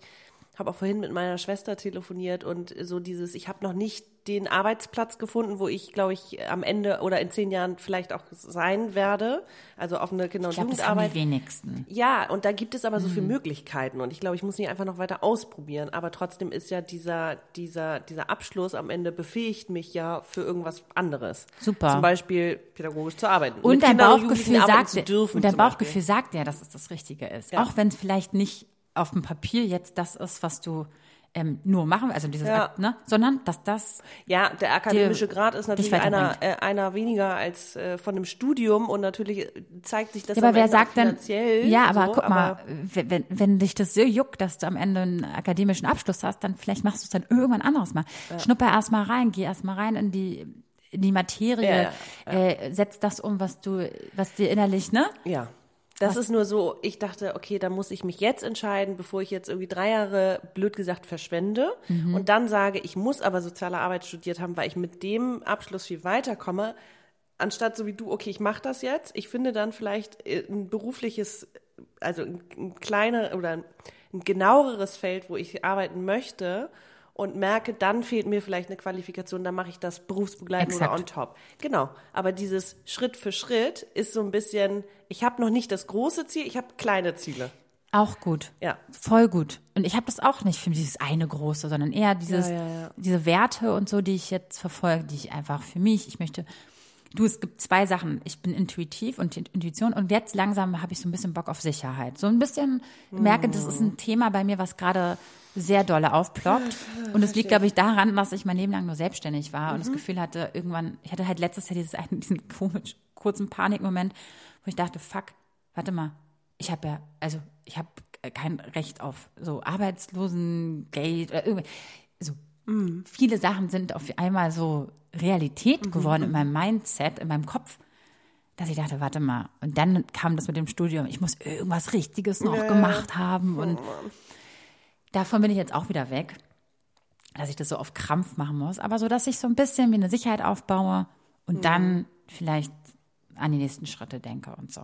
habe auch vorhin mit meiner Schwester telefoniert und so dieses, ich habe noch nicht den Arbeitsplatz gefunden, wo ich, glaube ich, am Ende oder in zehn Jahren vielleicht auch sein werde. Also offene Kinder- und ich glaube, das haben Jugendarbeit. die wenigsten. Ja, und da gibt es aber so Mhm. viele Möglichkeiten und ich glaube, ich muss mich einfach noch weiter ausprobieren. Aber trotzdem ist ja dieser, dieser, dieser Abschluss am Ende befähigt mich ja für irgendwas anderes. Super. Zum Beispiel pädagogisch zu arbeiten. Und dein Bauchgefühl sagt, dürfen. und dein Bauchgefühl sagt ja, dass es das Richtige ist. Ja. Auch wenn es vielleicht nicht auf dem Papier jetzt das ist, was du ähm, nur machen, also dieses, Ja. Ne, sondern dass das. Ja, der akademische dir- Grad ist natürlich einer, äh, einer weniger als äh, von einem Studium und natürlich zeigt sich das Ja, aber wer Ende auch sagt finanziell. ja, aber so, guck mal, wenn, wenn, dich das so juckt, dass du am Ende einen akademischen Abschluss hast, dann vielleicht machst du es dann irgendwann anderes mal. Schnupper erst mal rein, geh erst mal rein in die, in die Materie, Ja, Äh, setz das um, was du, was dir innerlich, ne? Ja. Das ist nur so, ich dachte, okay, da muss ich mich jetzt entscheiden, bevor ich jetzt irgendwie drei Jahre, blöd gesagt, verschwende. Und dann sage, ich muss aber soziale Arbeit studiert haben, weil ich mit dem Abschluss viel weiterkomme, anstatt so wie du, okay, ich mache das jetzt, ich finde dann vielleicht äh, ein berufliches, also ein, ein kleiner oder ein genaueres Feld, wo ich arbeiten möchte und merke, dann fehlt mir vielleicht eine Qualifikation, dann mache ich das berufsbegleitend oder Exakt. on top. Genau. Aber dieses Schritt für Schritt ist so ein bisschen, ich habe noch nicht das große Ziel, ich habe kleine Ziele. Auch gut. Ja. Voll gut. Und ich habe das auch nicht für dieses eine große, sondern eher dieses, Ja, ja, ja. diese Werte und so, die ich jetzt verfolge, die ich einfach für mich, ich möchte, du, es gibt zwei Sachen. Ich bin intuitiv und Intuition und jetzt langsam habe ich so ein bisschen Bock auf Sicherheit. So ein bisschen merke, das ist ein Thema bei mir, was gerade sehr dolle aufploppt. Und es liegt, glaube ich, daran, dass ich mein Leben lang nur selbstständig war und das Gefühl hatte, irgendwann, ich hatte halt letztes Jahr dieses, einen, diesen komisch, kurzen Panikmoment, wo ich dachte, fuck, warte mal, ich habe ja, also ich habe kein Recht auf so Arbeitslosengeld oder irgendwie. So viele Sachen sind auf einmal so Realität geworden in meinem Mindset, in meinem Kopf, dass ich dachte, warte mal. Und dann kam das mit dem Studium. Ich muss irgendwas Richtiges noch gemacht haben und davon bin ich jetzt auch wieder weg, dass ich das so auf Krampf machen muss, aber so, dass ich so ein bisschen wie eine Sicherheit aufbaue und dann vielleicht an die nächsten Schritte denke und so.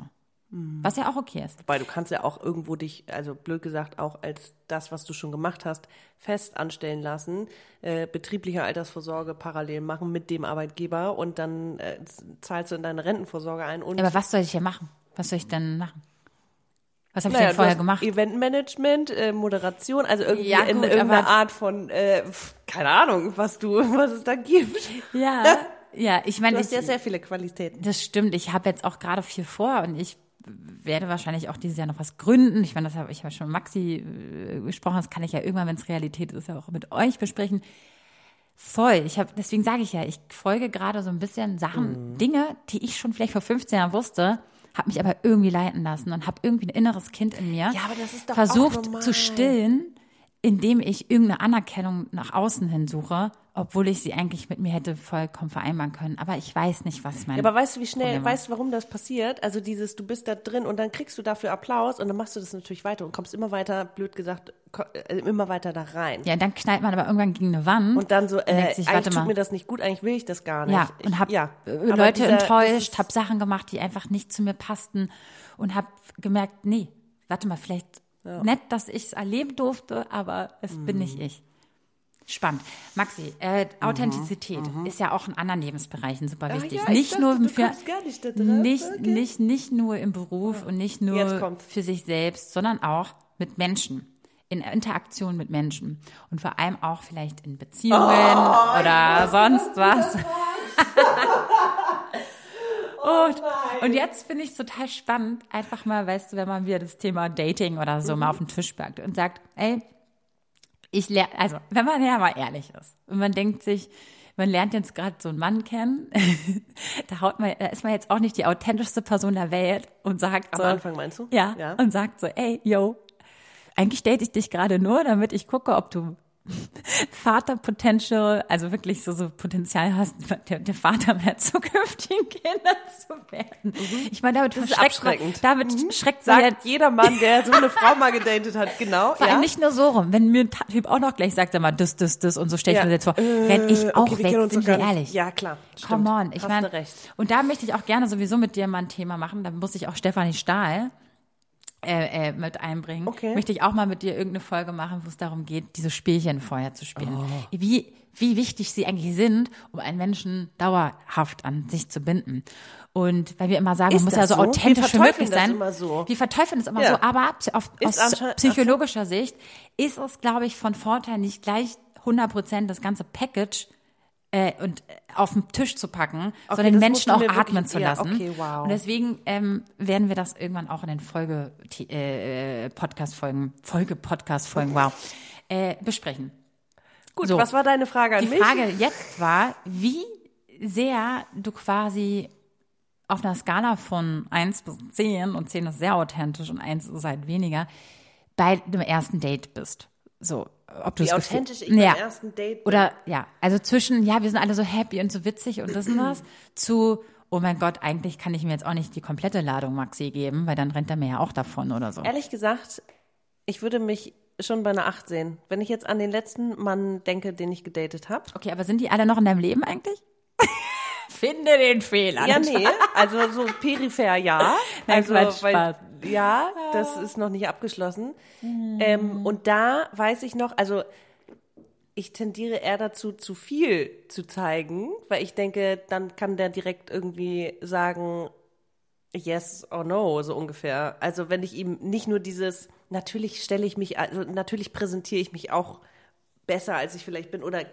Was ja auch okay ist. Wobei du kannst ja auch irgendwo dich, also blöd gesagt, auch als das, was du schon gemacht hast, fest anstellen lassen, äh, betriebliche Altersvorsorge parallel machen mit dem Arbeitgeber und dann äh, zahlst du in deine Rentenvorsorge ein und Aber was soll ich hier machen? Was soll ich denn machen? Was habe ich Naja, denn vorher gemacht? Eventmanagement, äh, Moderation, also irgendwie Ja, in gut, irgendeiner aber- Art von, äh, keine Ahnung, was du, was es da gibt. Ja, ja, ich meine, Du hast ich, ja sehr viele Qualitäten. das stimmt. Ich habe jetzt auch gerade viel vor und ich werde wahrscheinlich auch dieses Jahr noch was gründen. Ich meine, das habe ich habe schon mit Maxi äh, gesprochen. Das kann ich ja irgendwann, wenn es Realität ist, ja auch mit euch besprechen. Voll. Ich habe, deswegen sage ich ja, ich folge gerade so ein bisschen Sachen, Dinge, die ich schon vielleicht vor 15 Jahren wusste, habe mich aber irgendwie leiten lassen und habe irgendwie ein inneres Kind in mir Ja, aber das ist doch auch versucht normal. zu stillen, indem ich irgendeine Anerkennung nach außen hin suche, obwohl ich sie eigentlich mit mir hätte vollkommen vereinbaren können. Aber ich weiß nicht, was mein Ja, aber weißt du, wie schnell, Problem weißt du, warum das passiert? Also dieses, du bist da drin und dann kriegst du dafür Applaus und dann machst du das natürlich weiter und kommst immer weiter, blöd gesagt, äh, immer weiter da rein. Ja, dann knallt man aber irgendwann gegen eine Wand. Und dann so, äh, denkt sich, eigentlich tut mal. mir das nicht gut, eigentlich will ich das gar nicht. Ja, und ich, habe ja, äh, Leute dieser- enttäuscht, habe Sachen gemacht, die einfach nicht zu mir passten und habe gemerkt, nee, warte mal, vielleicht nett, dass ich es erleben durfte, aber es bin Mhm. nicht ich. Spannend. Maxi, äh, Authentizität ist ja auch in anderen Lebensbereichen super wichtig. Mhm. ja, ich nicht dachte, nur für nicht nicht, Okay. nicht, nicht nur im Beruf und nicht nur für sich selbst, sondern auch mit Menschen. In Interaktion mit Menschen. Und vor allem auch vielleicht in Beziehungen Oh, oder sonst was. Und, und jetzt finde ich es total spannend, einfach mal, weißt du, wenn man wieder das Thema Dating oder so mal auf den Tisch packt und sagt, ey, ich lerne, also wenn man ja mal ehrlich ist und man denkt sich, man lernt jetzt gerade so einen Mann kennen, da haut man, da ist man jetzt auch nicht die authentischste Person der Welt und sagt Am so, Anfang meinst du? ja, Ja. und sagt so, ey, yo, eigentlich date ich dich gerade nur, damit ich gucke, ob du Vaterpotential, also wirklich so, so Potenzial hast, der, der Vater mehr zukünftigen Kinder zu werden. Ich meine, damit Mhm. ist verschreckt man, abschreckend. Mhm. damit schreckt Sagt jetzt jeder Mann, der so eine Frau mal gedatet hat, genau. vor ja. allem nicht nur so rum. Wenn mir ein Typ auch noch gleich sagt, sag mal, das, das, das und so stelle ich Ja. mir das jetzt vor, renn ich Äh, auch okay, wir weg, uns sind wir ehrlich. Ja, klar. Come on. Ich meine, und da möchte ich auch gerne sowieso mit dir mal ein Thema machen. Da muss ich auch Stefanie Stahl äh, äh, mit einbringen. Okay. Möchte ich auch mal mit dir irgendeine Folge machen, wo es darum geht, diese Spielchen vorher zu spielen. Oh. Wie, wie wichtig sie eigentlich sind, um einen Menschen dauerhaft an sich zu binden. Und weil wir immer sagen, Ist man muss ja das so so? Wir authentisch wie verteufeln möglich das sein. immer so. Wir verteufeln es immer Ja. so, aber auf, Ist aus psychologischer Sicht ist es, glaube ich, von Vorteil, nicht gleich 100 Prozent das ganze Package äh, und äh, auf den Tisch zu packen, sondern das Menschen auch atmen wirklich- zu ja, lassen. okay, wow. Und deswegen ähm, werden wir das irgendwann auch in den Folge äh, Podcast-Folgen, Folge-Podcast-Folgen, wow, äh, besprechen. Gut, So. was war deine Frage an Die mich? Frage jetzt war, wie sehr du quasi auf einer Skala von 1 bis 10 und 10 ist sehr authentisch und 1 ist halt weniger, bei dem ersten Date bist. So, ob du Wie authentisch ich ja. beim ersten Date bin. Oder ja, also zwischen, ja, wir sind alle so happy und so witzig und das und das, zu, oh mein Gott, eigentlich kann ich mir jetzt auch nicht die komplette Ladung Maxi geben, weil dann rennt er mir ja auch davon oder so. Ehrlich gesagt, ich würde mich schon bei einer 8 sehen. Wenn ich jetzt an den letzten Mann denke, den ich gedatet habe. Okay, aber sind die alle noch in deinem Leben eigentlich? Finde den Fehler. Ja, nee, also so peripher ja. Nein, Also, weil, ja, das ist noch nicht abgeschlossen. Ähm, und da weiß ich noch, also ich tendiere eher dazu, zu viel zu zeigen, weil ich denke, dann kann der direkt irgendwie sagen, yes or no, so ungefähr. Also wenn ich ihm nicht nur dieses, natürlich stelle ich mich, also natürlich präsentiere ich mich auch besser, als ich vielleicht bin oder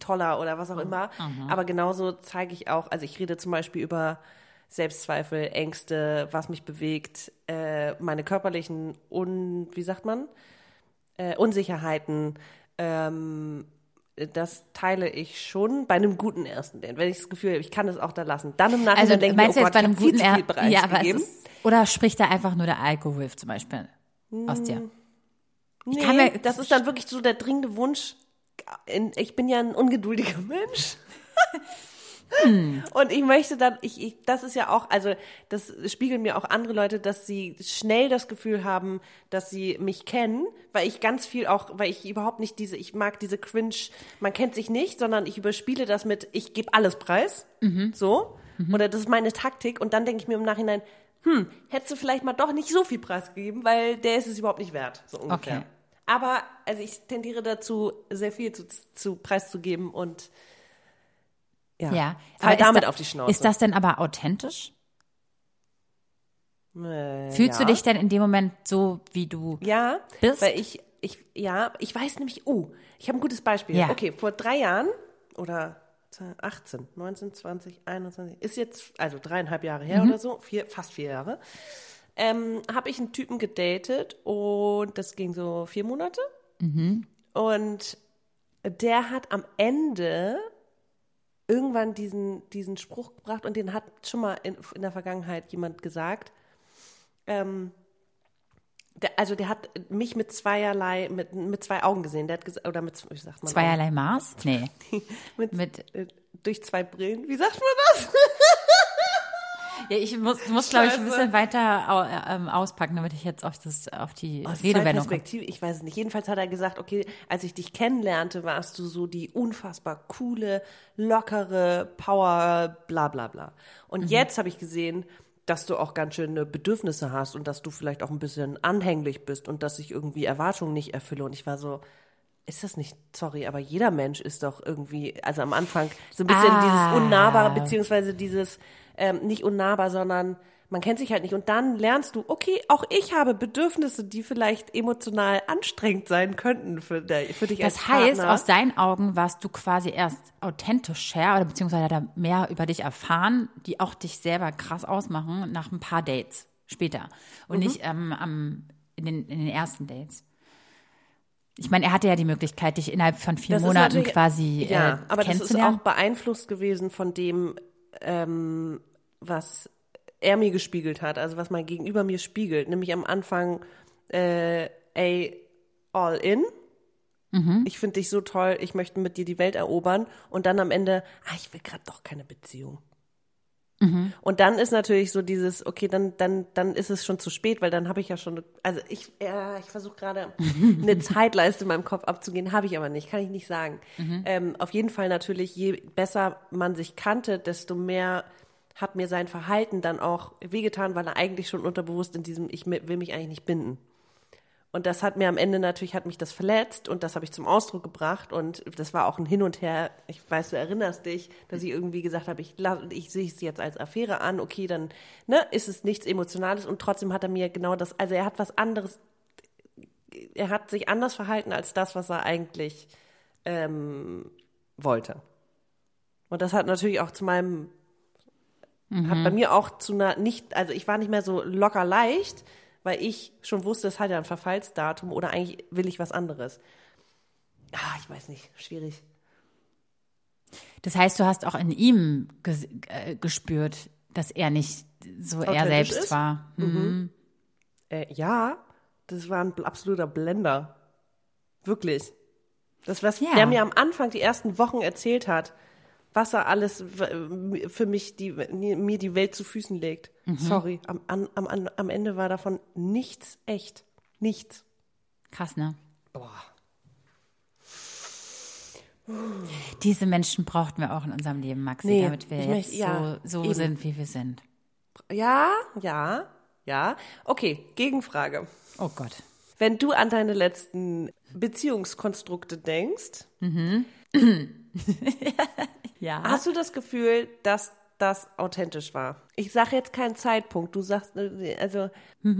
toller oder was auch immer. Aber genauso zeige ich auch, also ich rede zum Beispiel über Selbstzweifel, Ängste, was mich bewegt, äh, meine körperlichen Un, wie sagt man, äh, Unsicherheiten. Ähm, das teile ich schon bei einem guten ersten Date. Wenn ich das Gefühl habe, ich kann es auch da lassen. Dann im Nachhinein Also denke ich meinst du oh jetzt Gott, bei einem ich viel guten viel Er ja, aber ist, oder spricht da einfach nur der Alkohol zum Beispiel aus dir? Nee, mir- das ist dann wirklich so der dringende Wunsch. Ich bin ja ein ungeduldiger Mensch. Hm. Und ich möchte dann, ich, ich, das ist ja auch, also das spiegeln mir auch andere Leute, dass sie schnell das Gefühl haben, dass sie mich kennen, weil ich ganz viel auch, weil ich überhaupt nicht diese, ich mag diese Cringe, man kennt sich nicht, sondern ich überspiele das mit, ich gebe alles preis, Mhm. so, oder das ist meine Taktik und dann denke ich mir im Nachhinein, hm, hättest du vielleicht mal doch nicht so viel Preis gegeben, weil der ist es überhaupt nicht wert, so ungefähr. Okay. Aber, also ich tendiere dazu, sehr viel zu, zu preiszugeben und ja, Ja. fall ist damit da- auf die Schnauze. Ist das denn aber authentisch? Äh, Fühlst ja. du dich denn in dem Moment so, wie du Ja, bist? weil ich, ich, ja, ich weiß nämlich, oh, ich habe ein gutes Beispiel. Ja. Okay, vor drei Jahren oder 18, 19, 20, 21, ist jetzt, also dreieinhalb Jahre her Mhm. oder so, vier, fast vier Jahre, ähm, habe ich einen Typen gedatet und das ging so vier Monate. Mhm. Und der hat am Ende irgendwann diesen, diesen Spruch gebracht und den hat schon mal in, in der Vergangenheit jemand gesagt. Ähm, der, also der hat mich mit zweierlei, mit, mit zwei Augen gesehen. Der hat gesagt, oder mit, wie sagt man? zweierlei Maß? Nee. Mit, mit- äh, durch zwei Brillen. Wie sagt man das? Ja, ich muss, du musst, glaube ich, ein bisschen weiter au, ähm, auspacken, damit ich jetzt auf, das, auf die Aus Redewendung komme. Ich weiß es nicht. Jedenfalls hat er gesagt, okay, als ich dich kennenlernte, warst du so die unfassbar coole, lockere Power, bla bla bla. Und Mhm. jetzt habe ich gesehen, dass du auch ganz schöne Bedürfnisse hast und dass du vielleicht auch ein bisschen anhänglich bist und dass ich irgendwie Erwartungen nicht erfülle. Und ich war so, ist das nicht, sorry, aber jeder Mensch ist doch irgendwie, also am Anfang so ein bisschen Ah. dieses Unnahbare, beziehungsweise dieses, ähm, nicht unnahbar, sondern man kennt sich halt nicht. Und dann lernst du, okay, auch ich habe Bedürfnisse, die vielleicht emotional anstrengend sein könnten für, der, für dich als Das heißt, Partner. aus deinen Augen warst du quasi erst authentischer oder beziehungsweise hat er mehr über dich erfahren, die auch dich selber krass ausmachen nach ein paar Dates später und Mhm. nicht ähm, am, in, den, in den ersten Dates. Ich meine, er hatte ja die Möglichkeit, dich innerhalb von vier Das Monaten quasi Ja, äh, aber das ist auch beeinflusst gewesen von dem, ähm, was er mir gespiegelt hat, also was mein Gegenüber mir spiegelt. Nämlich am Anfang, äh, ey, all in. Mhm. Ich finde dich so toll, ich möchte mit dir die Welt erobern. Und dann am Ende, ah, ich will gerade doch keine Beziehung. Mhm. Und dann ist natürlich so dieses, okay, dann, dann, dann ist es schon zu spät, weil dann habe ich ja schon, also ich, ja, ich versuche gerade eine Zeitleiste in meinem Kopf abzugehen, habe ich aber nicht, kann ich nicht sagen. Ähm, auf jeden Fall natürlich, je besser man sich kannte, desto mehr hat mir sein Verhalten dann auch wehgetan, weil er eigentlich schon unterbewusst in diesem, ich will mich eigentlich nicht binden. Und das hat mir am Ende natürlich, hat mich das verletzt und das habe ich zum Ausdruck gebracht und das war auch ein Hin und Her. Ich weiß, du erinnerst dich, dass ich irgendwie gesagt habe, ich, ich sehe es jetzt als Affäre an, okay, dann ne, ist es nichts Emotionales und trotzdem hat er mir genau das, also er hat was anderes, er hat sich anders verhalten als das, was er eigentlich ähm, wollte. Und das hat natürlich auch zu meinem, hat bei mir auch zu einer nicht, also ich war nicht mehr so locker leicht, weil ich schon wusste, es hat ja ein Verfallsdatum oder eigentlich will ich was anderes. Ah, ich weiß nicht, schwierig. Das heißt, du hast auch in ihm ges äh, gespürt, dass er nicht so er selbst ist? war. Mhm. Äh, ja, das war ein absoluter Blender. Wirklich. Das, was Ja. der mir am Anfang die ersten Wochen erzählt hat, was er alles für mich, die, mir die Welt zu Füßen legt. Sorry, am, am, am, am Ende war davon nichts echt. Nichts. Krass, ne? Boah. Diese Menschen brauchten wir auch in unserem Leben, Maxi, Nee, damit wir jetzt möchte- ja, so, so sind, wie wir sind. Ja, ja, ja. Okay, Gegenfrage. Oh Gott. Wenn du an deine letzten Beziehungskonstrukte denkst, Ja. Hast du das Gefühl, dass das authentisch war? Ich sage jetzt keinen Zeitpunkt. Du sagst, äh, also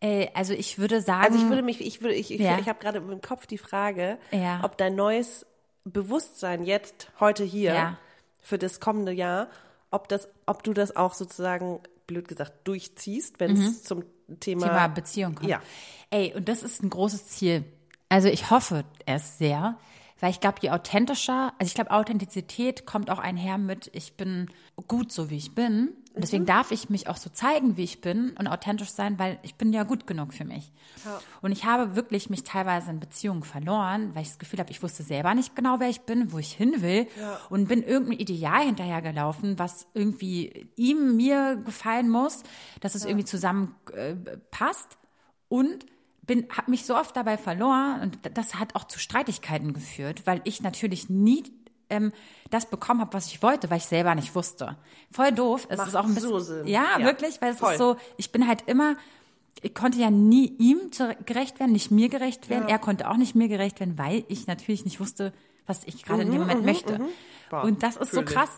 Äh, also ich würde sagen, Also ich würde mich, ich würde, ich, ich, Ja. ich habe gerade im Kopf die Frage, Ja. ob dein neues Bewusstsein jetzt, heute hier, Ja. für das kommende Jahr, ob das, ob du das auch sozusagen, blöd gesagt, durchziehst, wenn es zum Thema, Mhm. Thema Beziehung kommt. Ja. Ey, und das ist ein großes Ziel. Also ich hoffe es sehr, weil ich glaube, je authentischer, also ich glaube, Authentizität kommt auch einher mit, ich bin gut so, wie ich bin. Und deswegen Mhm. darf ich mich auch so zeigen, wie ich bin und authentisch sein, weil ich bin ja gut genug für mich. Und ich habe wirklich mich teilweise in Beziehungen verloren, weil ich das Gefühl habe, ich wusste selber nicht genau, wer ich bin, wo ich hin will und bin irgendeinem Ideal hinterhergelaufen, was irgendwie ihm, mir gefallen muss, dass es irgendwie zusammen äh, passt und bin habe mich so oft dabei verloren und das hat auch zu Streitigkeiten geführt, weil ich natürlich nie ähm, das bekommen habe, was ich wollte, weil ich selber nicht wusste. Voll doof. Es Macht ist auch ein bisschen so Sinn. Ja, Ja, wirklich, weil es voll. ist so, ich bin halt immer ich konnte ja nie ihm gerecht werden, nicht mir gerecht werden. Er konnte auch nicht mir gerecht werden, weil ich natürlich nicht wusste, was ich gerade in dem Moment möchte. Boah, Und das ist so krass.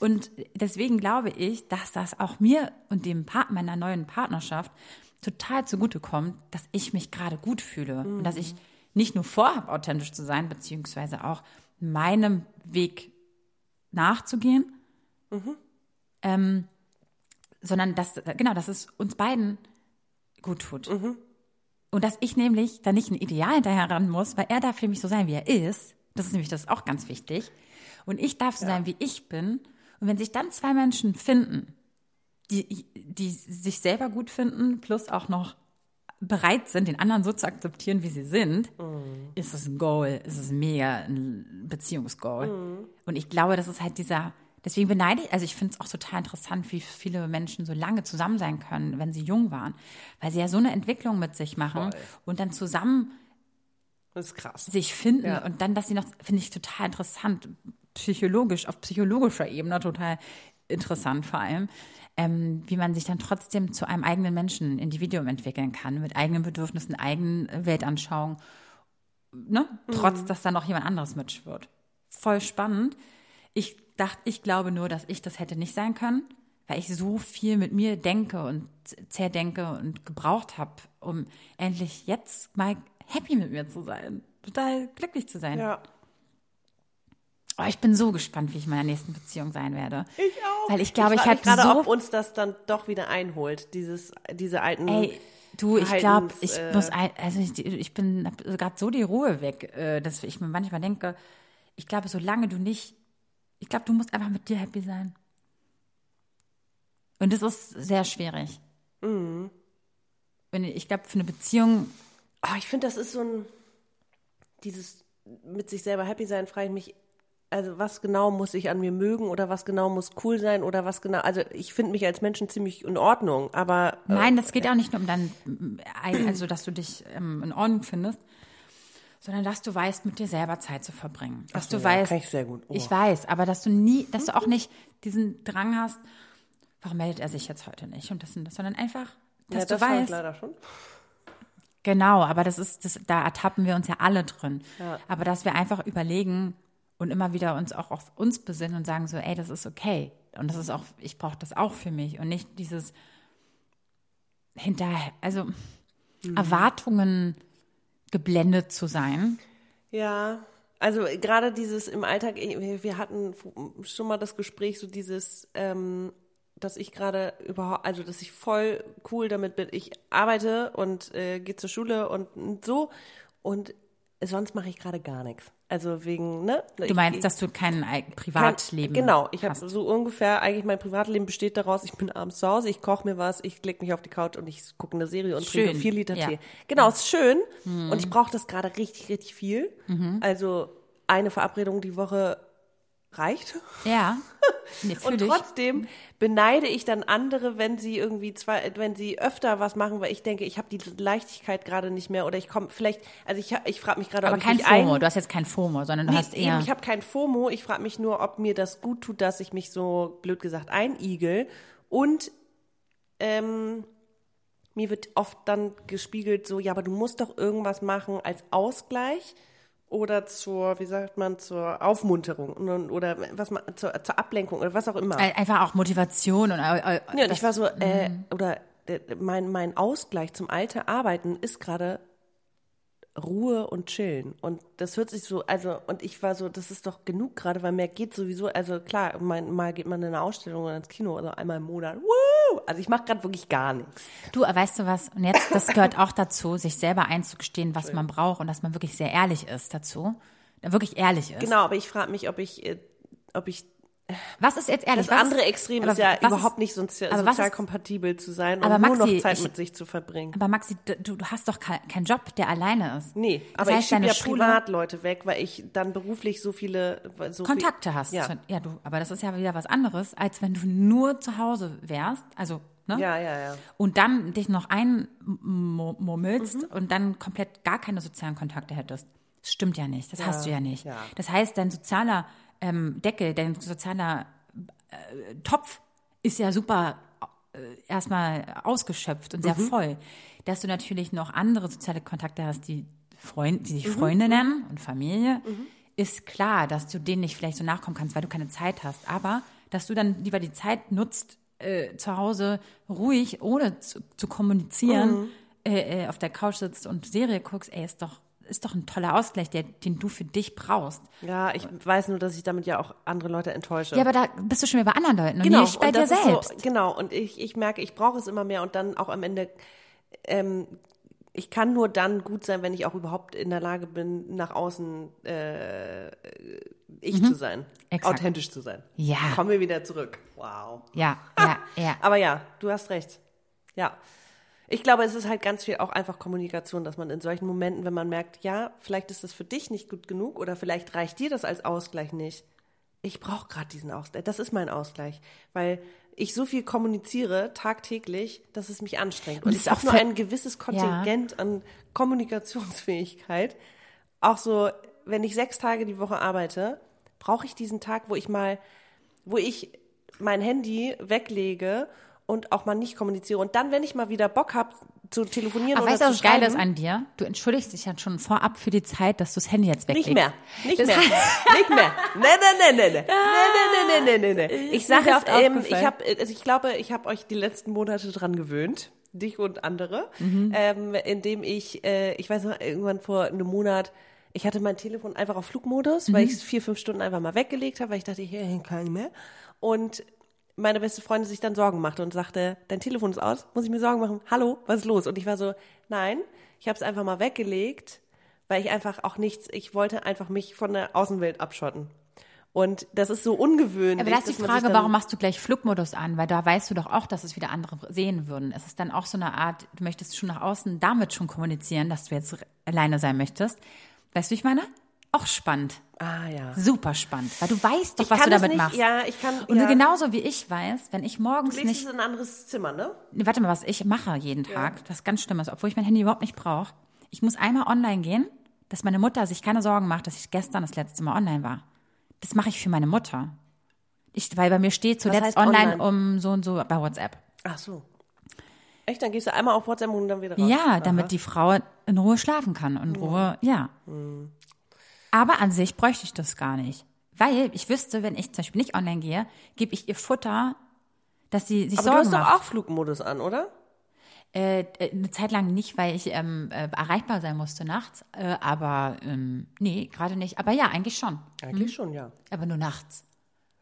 Und deswegen glaube ich, dass das auch mir und dem Part meiner neuen Partnerschaft total zugutekommt, dass ich mich gerade gut fühle und dass ich nicht nur vorhabe, authentisch zu sein, beziehungsweise auch meinem Weg nachzugehen, ähm, sondern dass, genau, dass es uns beiden gut tut. Und dass ich nämlich da nicht ein Ideal hinterher ran muss, weil er darf für mich so sein, wie er ist. Das ist nämlich das ist auch ganz wichtig. Und ich darf so sein, wie ich bin. Und wenn sich dann zwei Menschen finden, die, die sich selber gut finden, plus auch noch bereit sind, den anderen so zu akzeptieren, wie sie sind, ist es ein Goal, ist es mega ein Beziehungsgoal. Und ich glaube, das ist halt dieser, deswegen beneide ich, also ich finde es auch total interessant, wie viele Menschen so lange zusammen sein können, wenn sie jung waren, weil sie ja so eine Entwicklung mit sich machen Voll. und dann zusammen sich finden Ja. und dann, dass sie noch, finde ich total interessant, psychologisch, auf psychologischer Ebene total interessant vor allem, ähm, wie man sich dann trotzdem zu einem eigenen Menschen, Individuum entwickeln kann, mit eigenen Bedürfnissen, eigenen Weltanschauungen, ne? trotz, dass da noch jemand anderes mitschwirrt. Voll spannend. Ich dachte, ich glaube nur, dass ich das hätte nicht sein können, weil ich so viel mit mir denke und zerdenke und gebraucht habe, um endlich jetzt mal happy mit mir zu sein, total glücklich zu sein. Ja. Oh, ich bin so gespannt, wie ich in meiner nächsten Beziehung sein werde. Ich auch. Weil ich glaube, ich, habe mich gerade, so ob uns das dann doch wieder einholt, dieses, diese alten Ey, Du, ich glaube, ich äh, muss, ein, also ich, ich bin gerade so die Ruhe weg, äh, dass ich mir manchmal denke, ich glaube, solange du nicht, ich glaube, du musst einfach mit dir happy sein. Und das ist sehr schwierig. Mhm. Wenn, ich glaube, für eine Beziehung, Ah, ich finde, das ist so ein, dieses mit sich selber happy sein, frage ich mich, also was genau muss ich an mir mögen oder was genau muss cool sein oder was genau, also ich finde mich als Menschen ziemlich in Ordnung, aber äh, nein, das geht auch nicht nur um dein, Ei- also dass du dich ähm, in Ordnung findest, sondern dass du weißt, mit dir selber Zeit zu verbringen. Dass so, du ja, weißt, kann ich sehr gut. Oh. ich weiß, aber dass du nie, dass du auch nicht diesen Drang hast, warum meldet er sich jetzt heute nicht und das und das, sondern einfach, dass ja, du das ich weißt, leider schon. Genau, aber das ist, das, da ertappen wir uns ja alle drin. Ja. Aber dass wir einfach überlegen und immer wieder uns auch auf uns besinnen und sagen so, ey, das ist okay. Und das ist auch, ich brauche das auch für mich und nicht dieses hinterher, also Mhm. Erwartungen geblendet zu sein. Ja, also gerade dieses im Alltag, wir hatten schon mal das Gespräch, so dieses, ähm, dass ich gerade überhaupt, also dass ich voll cool damit bin. Ich arbeite und äh, gehe zur Schule und so und sonst mache ich gerade gar nichts. Also wegen, ne? Du meinst, dass du kein Ei- Privatleben Kein, genau, ich habe so ungefähr, eigentlich mein Privatleben besteht daraus, ich bin abends zu Hause, ich koche mir was, ich leg mich auf die Couch und ich gucke eine Serie und Schön, trinke vier Liter ja. Tee. Genau, ist schön Mhm. und ich brauche das gerade richtig, richtig viel. Also eine Verabredung die Woche reicht. Ja. Nee, Und ich. trotzdem beneide ich dann andere, wenn sie irgendwie zwei, wenn sie öfter was machen, weil ich denke, ich habe die Leichtigkeit gerade nicht mehr oder ich komme vielleicht, also ich, ich frage mich gerade, aber ob ich kein ein- FOMO. Du hast jetzt kein FOMO, sondern du Nee, hast eben, eher. ich habe kein FOMO. Ich frage mich nur, ob mir das gut tut, dass ich mich so blöd gesagt einigel. Und ähm, mir wird oft dann gespiegelt so, ja, aber du musst doch irgendwas machen als Ausgleich oder zur, wie sagt man, zur Aufmunterung oder was man, zur, zur Ablenkung oder was auch immer. Ein- Einfach auch Motivation und äh, äh, Ja, und ich war so, äh, Mhm. oder mein, mein Ausgleich zum Alter arbeiten ist gerade Ruhe und Chillen. Und das hört sich so, also, und ich war so, das ist doch genug gerade, weil mehr geht sowieso, also klar, mein, mal geht man in eine Ausstellung oder ins Kino, also einmal im Monat, woo! Also ich mache gerade wirklich gar nichts. Du, weißt du was? Und jetzt, das gehört auch dazu, sich selber einzugestehen, was man braucht und dass man wirklich sehr ehrlich ist dazu. Wirklich ehrlich ist. Genau, aber ich frage mich, ob ich, äh, ob ich, Was ist jetzt ehrlich? das was andere ist, Extrem ist ja überhaupt nicht aber was sozial ist- kompatibel zu sein und Aber nur Maxi, noch Zeit ich- mit sich zu verbringen. Aber Maxi, du, du hast doch kein- keinen Job, der alleine ist. Nee, Das aber ich heißt, schiebe deine ja Schule- privat Leute weg, weil ich dann beruflich so viele so Kontakte viel, hast. Ja. Ja, du, aber das ist ja wieder was anderes, als wenn du nur zu Hause wärst, also, ne? Ja, ja, ja. Und dann dich noch einmurmelst Mhm. und dann komplett gar keine sozialen Kontakte hättest. Das stimmt ja nicht. Das hast du ja nicht. ja. Das heißt, dein sozialer ähm, Deckel, dein sozialer äh, Topf ist ja super äh, erstmal ausgeschöpft und sehr Mhm. voll. Dass du natürlich noch andere soziale Kontakte hast, die, Freund, die Mhm. sich Freunde nennen und Familie, ist klar, dass du denen nicht vielleicht so nachkommen kannst, weil du keine Zeit hast. Aber dass du dann lieber die Zeit nutzt, äh, zu Hause ruhig, ohne zu, zu kommunizieren, Mhm. äh, äh, auf der Couch sitzt und Serie guckst, ey, ist doch, ist doch ein toller Ausgleich, der, den du für dich brauchst. Ja, ich weiß nur, dass ich damit ja auch andere Leute enttäusche. Ja, aber da bist du schon wieder bei anderen Leuten und genau, nicht bei und dir selbst. So, genau, und ich, ich merke, ich brauche es immer mehr und dann auch am Ende, ähm, ich kann nur dann gut sein, wenn ich auch überhaupt in der Lage bin, nach außen äh, ich zu sein, Mhm. Exakt. authentisch zu sein. Ja. Kommen wir wieder zurück. Wow. Ja, ja, ja. Aber ja, du hast recht. Ja. Ich glaube, es ist halt ganz viel auch einfach Kommunikation, dass man in solchen Momenten, wenn man merkt, ja, vielleicht ist das für dich nicht gut genug oder vielleicht reicht dir das als Ausgleich nicht. Ich brauche gerade diesen Ausgleich. Das ist mein Ausgleich, weil ich so viel kommuniziere tagtäglich, dass es mich anstrengt. Und Und es ist auch nur ein gewisses Kontingent an Kommunikationsfähigkeit. Auch so, wenn ich sechs Tage die Woche arbeite, brauche ich diesen Tag, wo ich mal, wo ich mein Handy weglege und auch mal nicht kommuniziere. Und dann, wenn ich mal wieder Bock habe, zu telefonieren Aber oder weißt du, was geil ist an dir? Du entschuldigst dich ja schon vorab für die Zeit, dass du das Handy jetzt weglegst. Nicht mehr. Nicht das mehr. nicht mehr. Nee, nee, nee, nee, nee. Nee, nee, nee, nee, nee. Ich sage oft, ähm, ich, hab, äh, also ich glaube, ich habe euch die letzten Monate dran gewöhnt dich und andere, mhm. ähm, indem ich, äh, ich weiß noch, irgendwann vor einem Monat, ich hatte mein Telefon einfach auf Flugmodus, mhm. weil ich es vier, fünf Stunden einfach mal weggelegt habe, weil ich dachte, hier hängt nicht mehr. Und meine beste Freundin sich dann Sorgen machte und sagte, dein Telefon ist aus, muss ich mir Sorgen machen? Hallo, was ist los? Und ich war so, nein, ich habe es einfach mal weggelegt, weil ich einfach auch nichts, ich wollte einfach mich von der Außenwelt abschotten. Und das ist so ungewöhnlich. Aber da ist die Frage, warum machst du gleich Flugmodus an? Weil da weißt du doch auch, dass es wieder andere sehen würden. Es ist dann auch so eine Art, du möchtest schon nach außen damit schon kommunizieren, dass du jetzt alleine sein möchtest. Weißt du, wie ich meine? Auch spannend. Ah ja. Super spannend. Weil du weißt doch, Ich was du damit nicht, machst. ja, ich kann, Und ja. du genauso wie ich weiß, wenn ich morgens Du legst nicht es in ein anderes Zimmer, ne? Nee, warte mal, was ich mache jeden Tag, das ganz schlimm ist, obwohl ich mein Handy überhaupt nicht brauche. Ich muss einmal online gehen, dass meine Mutter sich keine Sorgen macht, dass ich gestern das letzte Mal online war. Das mache ich für meine Mutter. Ich, weil bei mir steht zuletzt online, online? um so und so bei WhatsApp. Ach so. Echt, dann gehst du einmal auf WhatsApp und dann wieder raus. Ja, damit die Frau in Ruhe schlafen kann. In Ruhe, ja. Aber an sich bräuchte ich das gar nicht. Weil ich wüsste, wenn ich zum Beispiel nicht online gehe, gebe ich ihr Futter, dass sie sich Aber du Sorgen hast doch auch Flugmodus an, oder? Äh, äh, eine Zeit lang nicht, weil ich ähm, äh, erreichbar sein musste nachts. Äh, aber ähm, nee, gerade nicht. Aber ja, eigentlich schon. Eigentlich schon, ja. Aber nur nachts.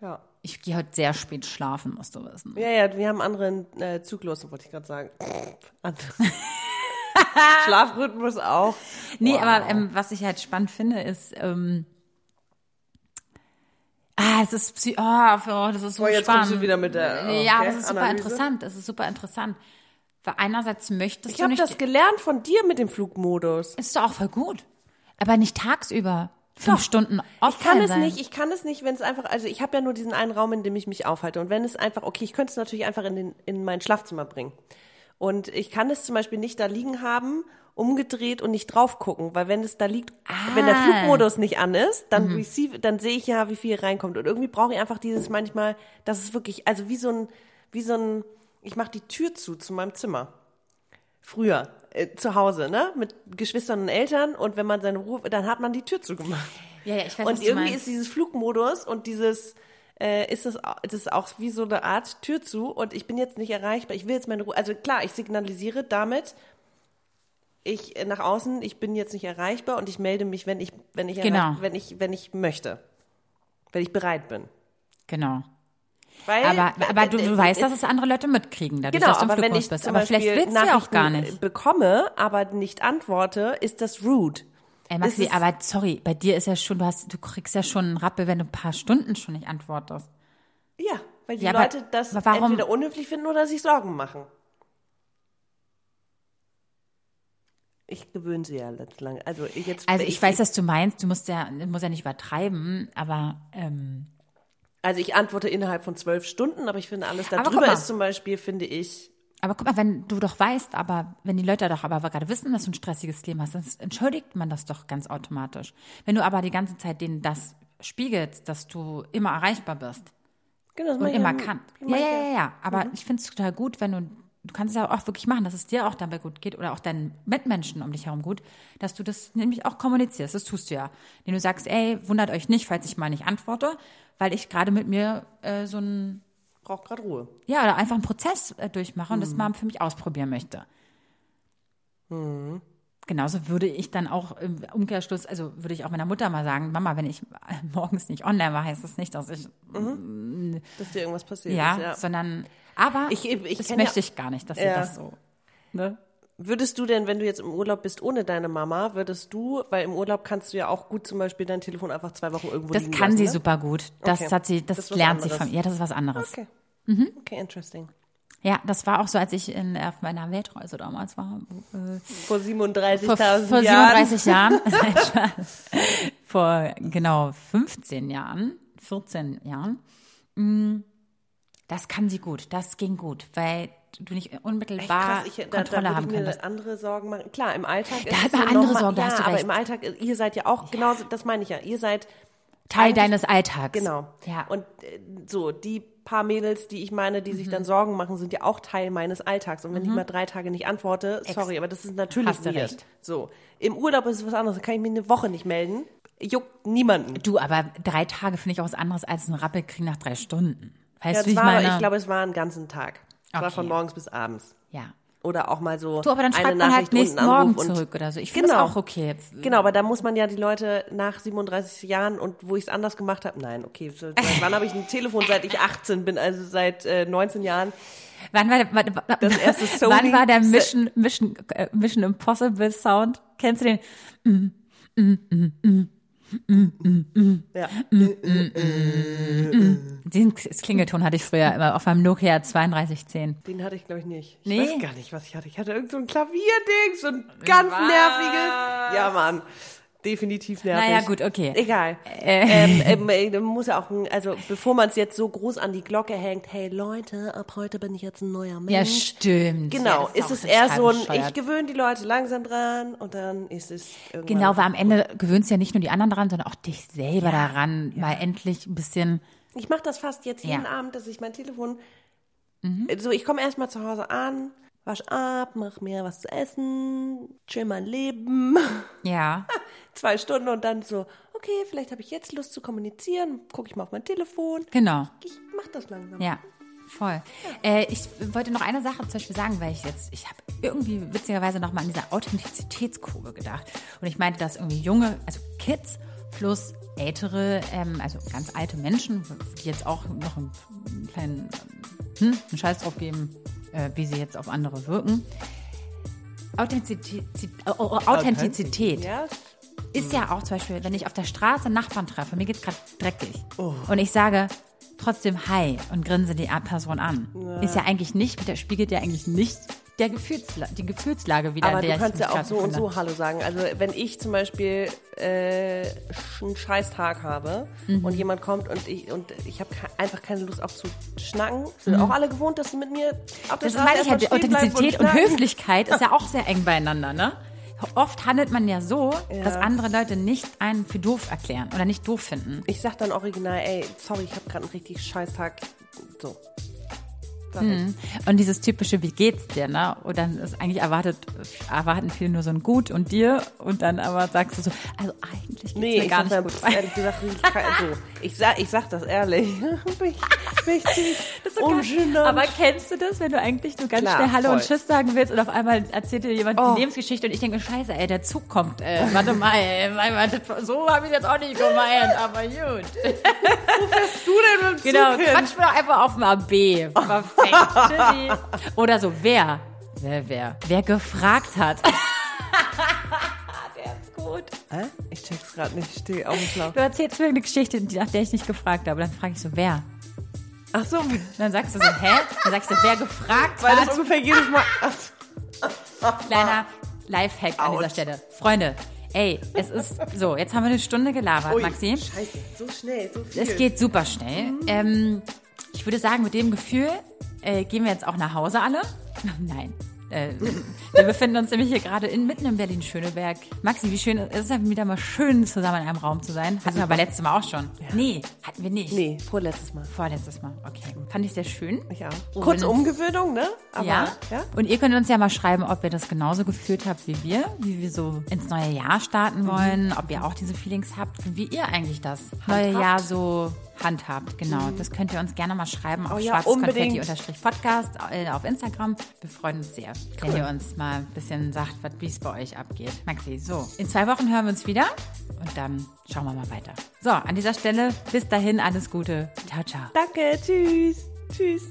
Ja. Ich gehe heute sehr spät schlafen, musst du wissen. Ja, ja, wir haben anderen äh, Zyklus, wollte ich gerade sagen. Schlafrhythmus auch. Nee, aber ähm, was ich halt spannend finde, ist, ähm, ah, es ist, Psy oh, oh, das ist so Boah, jetzt spannend. kommst du wieder mit der, oh, ja, okay, das ist super Analyse. interessant. Das ist super interessant. Weil einerseits möchtest Ich du habe nicht, das gelernt von dir mit dem Flugmodus. ist doch auch voll gut. Aber nicht tagsüber fünf Stunden offline Ich kann es sein. nicht, ich kann es nicht, wenn es einfach, also ich habe ja nur diesen einen Raum, in dem ich mich aufhalte. Und wenn es einfach, okay, ich könnte es natürlich einfach in, den, in mein Schlafzimmer bringen. Und ich kann es zum Beispiel nicht da liegen haben, umgedreht und nicht drauf gucken, weil wenn es da liegt, wenn der Ah. Flugmodus nicht an ist, dann receive, dann sehe ich ja, wie viel reinkommt. Und irgendwie brauche ich einfach dieses manchmal, das ist wirklich, also wie so ein, wie so ein, ich mache die Tür zu zu meinem Zimmer. Früher, äh, zu Hause, ne? Mit Geschwistern und Eltern und wenn man seine Ruhe, dann hat man die Tür zugemacht. ja, ja, ich weiß, Und irgendwie ist dieses Flugmodus und dieses, äh, ist das, au- das ist auch wie so eine Art Tür zu und ich bin jetzt nicht erreichbar. Ich will jetzt meine Ruhe. Also klar, ich signalisiere damit, ich äh, nach außen, ich bin jetzt nicht erreichbar und ich melde mich, wenn ich, wenn ich, Genau. wenn ich, wenn ich möchte. Wenn ich bereit bin. Genau. Weil, Aber, aber du, du weißt, dass es andere Leute mitkriegen, dadurch, Genau, dass du im aber wenn Flugmodus ich bist. Aber vielleicht willst du ja auch gar nicht. bekomme, aber nicht antworte, ist das rude. Ey, Maxi, aber sorry, bei dir ist ja schon, du hast, du kriegst ja schon einen Rappel, wenn du ein paar Stunden schon nicht antwortest. Ja, weil die Ja, aber- Leute das aber warum- entweder unhöflich finden oder sich Sorgen machen. Ich gewöhne sie ja letzt lang. Also jetzt. Also ich, weiß, was du meinst, du musst ja, musst ja nicht übertreiben, aber ähm, Also ich antworte innerhalb von zwölf Stunden, aber ich finde alles Aber darüber ist zum Beispiel, finde ich. Aber guck mal, wenn du doch weißt, aber wenn die Leute doch aber gerade wissen, dass du ein stressiges Leben hast, dann entschuldigt man das doch ganz automatisch. Wenn du aber die ganze Zeit denen das spiegelst, dass du immer erreichbar bist Genau, und immer ja- kann. mach Ja, ja, ja, ja. Aber ich finde es total gut, wenn du, du kannst es ja auch wirklich machen, dass es dir auch dabei gut geht oder auch deinen Mitmenschen um dich herum gut, dass du das nämlich auch kommunizierst. Das tust du ja. Wenn du sagst, ey, wundert euch nicht, falls ich mal nicht antworte, weil ich gerade mit mir äh, so ein, Braucht gerade Ruhe. ja, oder einfach einen Prozess äh, durchmache und das mal für mich ausprobieren möchte. Genauso würde ich dann auch im Umkehrschluss, also würde ich auch meiner Mutter mal sagen, Mama, wenn ich morgens nicht online war, heißt das nicht, dass ich Dass dir irgendwas passiert ja, ist. Ja. sondern aber Ich- ich das kenn möchte ja- ich gar nicht, dass sie Ja. das so. Ne? Würdest du denn, wenn du jetzt im Urlaub bist ohne deine Mama, würdest du, weil im Urlaub kannst du ja auch gut zum Beispiel dein Telefon einfach zwei Wochen irgendwo Das kann lassen, sie ne? super gut. Das Okay. hat sie, das, Das lernt sie von. Ja, das ist was anderes. Okay. Mhm. Okay, interesting. Ja, das war auch so, als ich in, auf meiner Weltreise damals war. Äh, Vor vor 37.000 vor Jahren. 37 Jahren. Vor genau 15 Jahren, 14 Jahren. Mm, Das kann sie gut. Das ging gut, weil du nicht Echt unmittelbar krass, ich, da, da Kontrolle würde haben ich mir könntest. andere Sorgen machen. Klar, im Alltag ist Da hat es so andere Sorgen, da ja, hast du aber recht. im Alltag, ihr seid ja auch, genau, das meine ich ja, ihr seid Teil deines Alltags. Genau. Ja. Und äh, so, die paar Mädels, die ich meine, die Mhm. sich dann Sorgen machen, sind ja auch Teil meines Alltags. Und wenn ich mal drei Tage nicht antworte, sorry, aber das ist natürlich Hast du recht. So. Im Urlaub ist es was anderes, da kann ich mich eine Woche nicht melden. Juckt niemanden. Du, aber drei Tage finde ich auch was anderes als ein Rappel kriegen nach drei Stunden. Weißt Ja, du, ich war, aber meine? ich glaube, es war einen ganzen Tag. Es war Okay. von morgens bis abends. ja. oder auch mal so Du, aber dann eine schreibt man halt Nachricht und nächsten Morgen zurück oder so. Ich finde Genau. das auch okay. Genau, aber da muss man ja die Leute nach 37 Jahren und wo ich es anders gemacht habe, nein, okay, seit wann habe ich ein Telefon, seit ich 18 bin, also seit äh, 19 Jahren. Wann war, der, wann, Das erste Sony- wann war der Mission, Mission, äh, Mission Impossible Sound? Kennst du den? Ja. Den Klingelton hatte ich früher immer auf meinem Nokia 3210. Den hatte ich, glaube ich, nicht. Ich Nee? weiß gar nicht, was ich hatte. Ich hatte irgend so ein Klavierding, so ein ganz Was? nerviges. Ja, Mann. Definitiv nervig. Naja, gut, okay. Egal. Ähm, ähm, äh, muss ja auch, also bevor man es jetzt so groß an die Glocke hängt, hey Leute, ab heute bin ich jetzt ein neuer Mensch. Ja, stimmt. Genau, ja, ist auch es eher so ein, bescheuert. ich gewöhne die Leute langsam dran und dann ist es. Genau, weil am Ende gewöhnst du ja nicht nur die anderen dran, sondern auch dich selber daran, mal endlich ein bisschen. Ich mache das fast jetzt jeden Ja. Abend, dass ich mein Telefon. So, ich komme erstmal zu Hause an, wasch ab, mach mir was zu essen, chill mein Leben. Ja. Zwei Stunden und dann so, okay, vielleicht habe ich jetzt Lust zu kommunizieren, gucke ich mal auf mein Telefon. Genau. Ich mach das langsam. Ja, voll. Äh, ich wollte noch eine Sache zum Beispiel sagen, weil ich jetzt, ich habe irgendwie witzigerweise nochmal an diese Authentizitätskurve gedacht. Und ich meinte, dass irgendwie junge, also Kids plus ältere, ähm, also ganz alte Menschen, die jetzt auch noch einen kleinen hm, einen Scheiß drauf geben, äh, wie sie jetzt auf andere wirken. Authentizität, Au- Au- Authentizität Ja? ist ja auch zum Beispiel, wenn ich auf der Straße einen Nachbarn treffe, mir geht's gerade dreckig und ich sage trotzdem Hi und grinse die Person an, ist ja eigentlich nicht, der spiegelt ja eigentlich nicht der Gefühlsla die Gefühlslage wieder. Aber du kannst ja auch so und so Hallo sagen. Also wenn ich zum Beispiel äh, einen scheiß Tag habe Mhm. und jemand kommt und ich und ich habe einfach keine Lust auch zu schnacken, sind auch alle gewohnt, dass sie mit mir auf der Mhm. Das meine ich halt, Authentizität und schnacken. Höflichkeit ist ja auch sehr eng beieinander, ne? Oft handelt man ja so, dass andere Leute nicht einen für doof erklären oder nicht doof finden. Ich sag dann original, ey, sorry, ich habe gerade einen richtig scheiß Tag. So. Sag Mhm. Und dieses typische, wie geht's dir, ne? Und dann ist eigentlich erwartet, erwarten viele nur so ein Gut und dir und dann aber sagst du so, also eigentlich geht's Nee, mir gar nicht gut. ehrlich gesagt, ich, kann, so, ich, sag, ich sag das ehrlich. bin ich, bin ich ziemlich ungenannt. Aber kennst du das, wenn du eigentlich nur ganz Klar, schnell Hallo und voll. Tschüss sagen willst und auf einmal erzählt dir jemand Oh. die Lebensgeschichte und ich denke, scheiße, ey, der Zug kommt. Äh, warte mal, ey, das- so habe ich jetzt auch nicht gemeint, aber gut. du denn mit dem Genau, Zug hin? quatsch mir doch einfach auf dem AB. Perfekt, tschüssi. Oder so, wer? Wer, wer? Wer gefragt hat. der ist gut. Hä? Ich check's gerade nicht, ich stehe auf dem Schlauch. Du erzählst mir eine Geschichte, nach der ich nicht gefragt habe. Dann frage ich so, wer? Ach so, Und dann sagst du so, hä? Dann sagst du, wer gefragt weil hat. das ungefähr jedes Mal. Kleiner Lifehack an dieser. Stelle. Freunde, ey, es ist so, jetzt haben wir eine Stunde gelabert, ui, Maxi. Scheiße, so schnell, so viel. Es geht super schnell. Ähm, ich würde sagen, mit dem Gefühl äh, gehen wir jetzt auch nach Hause alle. Nein. Äh, wir befinden uns nämlich hier gerade in, mitten in Berlin-Schöneberg. Maxi, wie schön es ist es wieder mal schön, zusammen in einem Raum zu sein. Hatten wir aber letztes Mal auch schon. Nee, hatten wir nicht. Nee, vorletztes Mal. Vorletztes Mal, okay. Fand ich sehr schön. Ich auch. Und- Kurze Umgewöhnung, ne? Aber, ja. ja? Und ihr könnt uns ja mal schreiben, ob ihr das genauso gefühlt habt wie wir, wie wir so ins neue Jahr starten Mhm. wollen, ob ihr auch diese Feelings habt wie ihr eigentlich das neue. Jahr so handhabt. Genau, das könnt ihr uns gerne mal schreiben auf Oh ja, schwarzkonfetti-podcast äh, auf Instagram. Wir freuen uns sehr, wenn ihr uns mal ein bisschen sagt, wie es bei euch abgeht. Maxi, so. In zwei Wochen hören wir uns wieder und dann schauen wir mal weiter. So, an dieser Stelle, bis dahin alles Gute. Ciao, ciao. Danke, tschüss. Tschüss.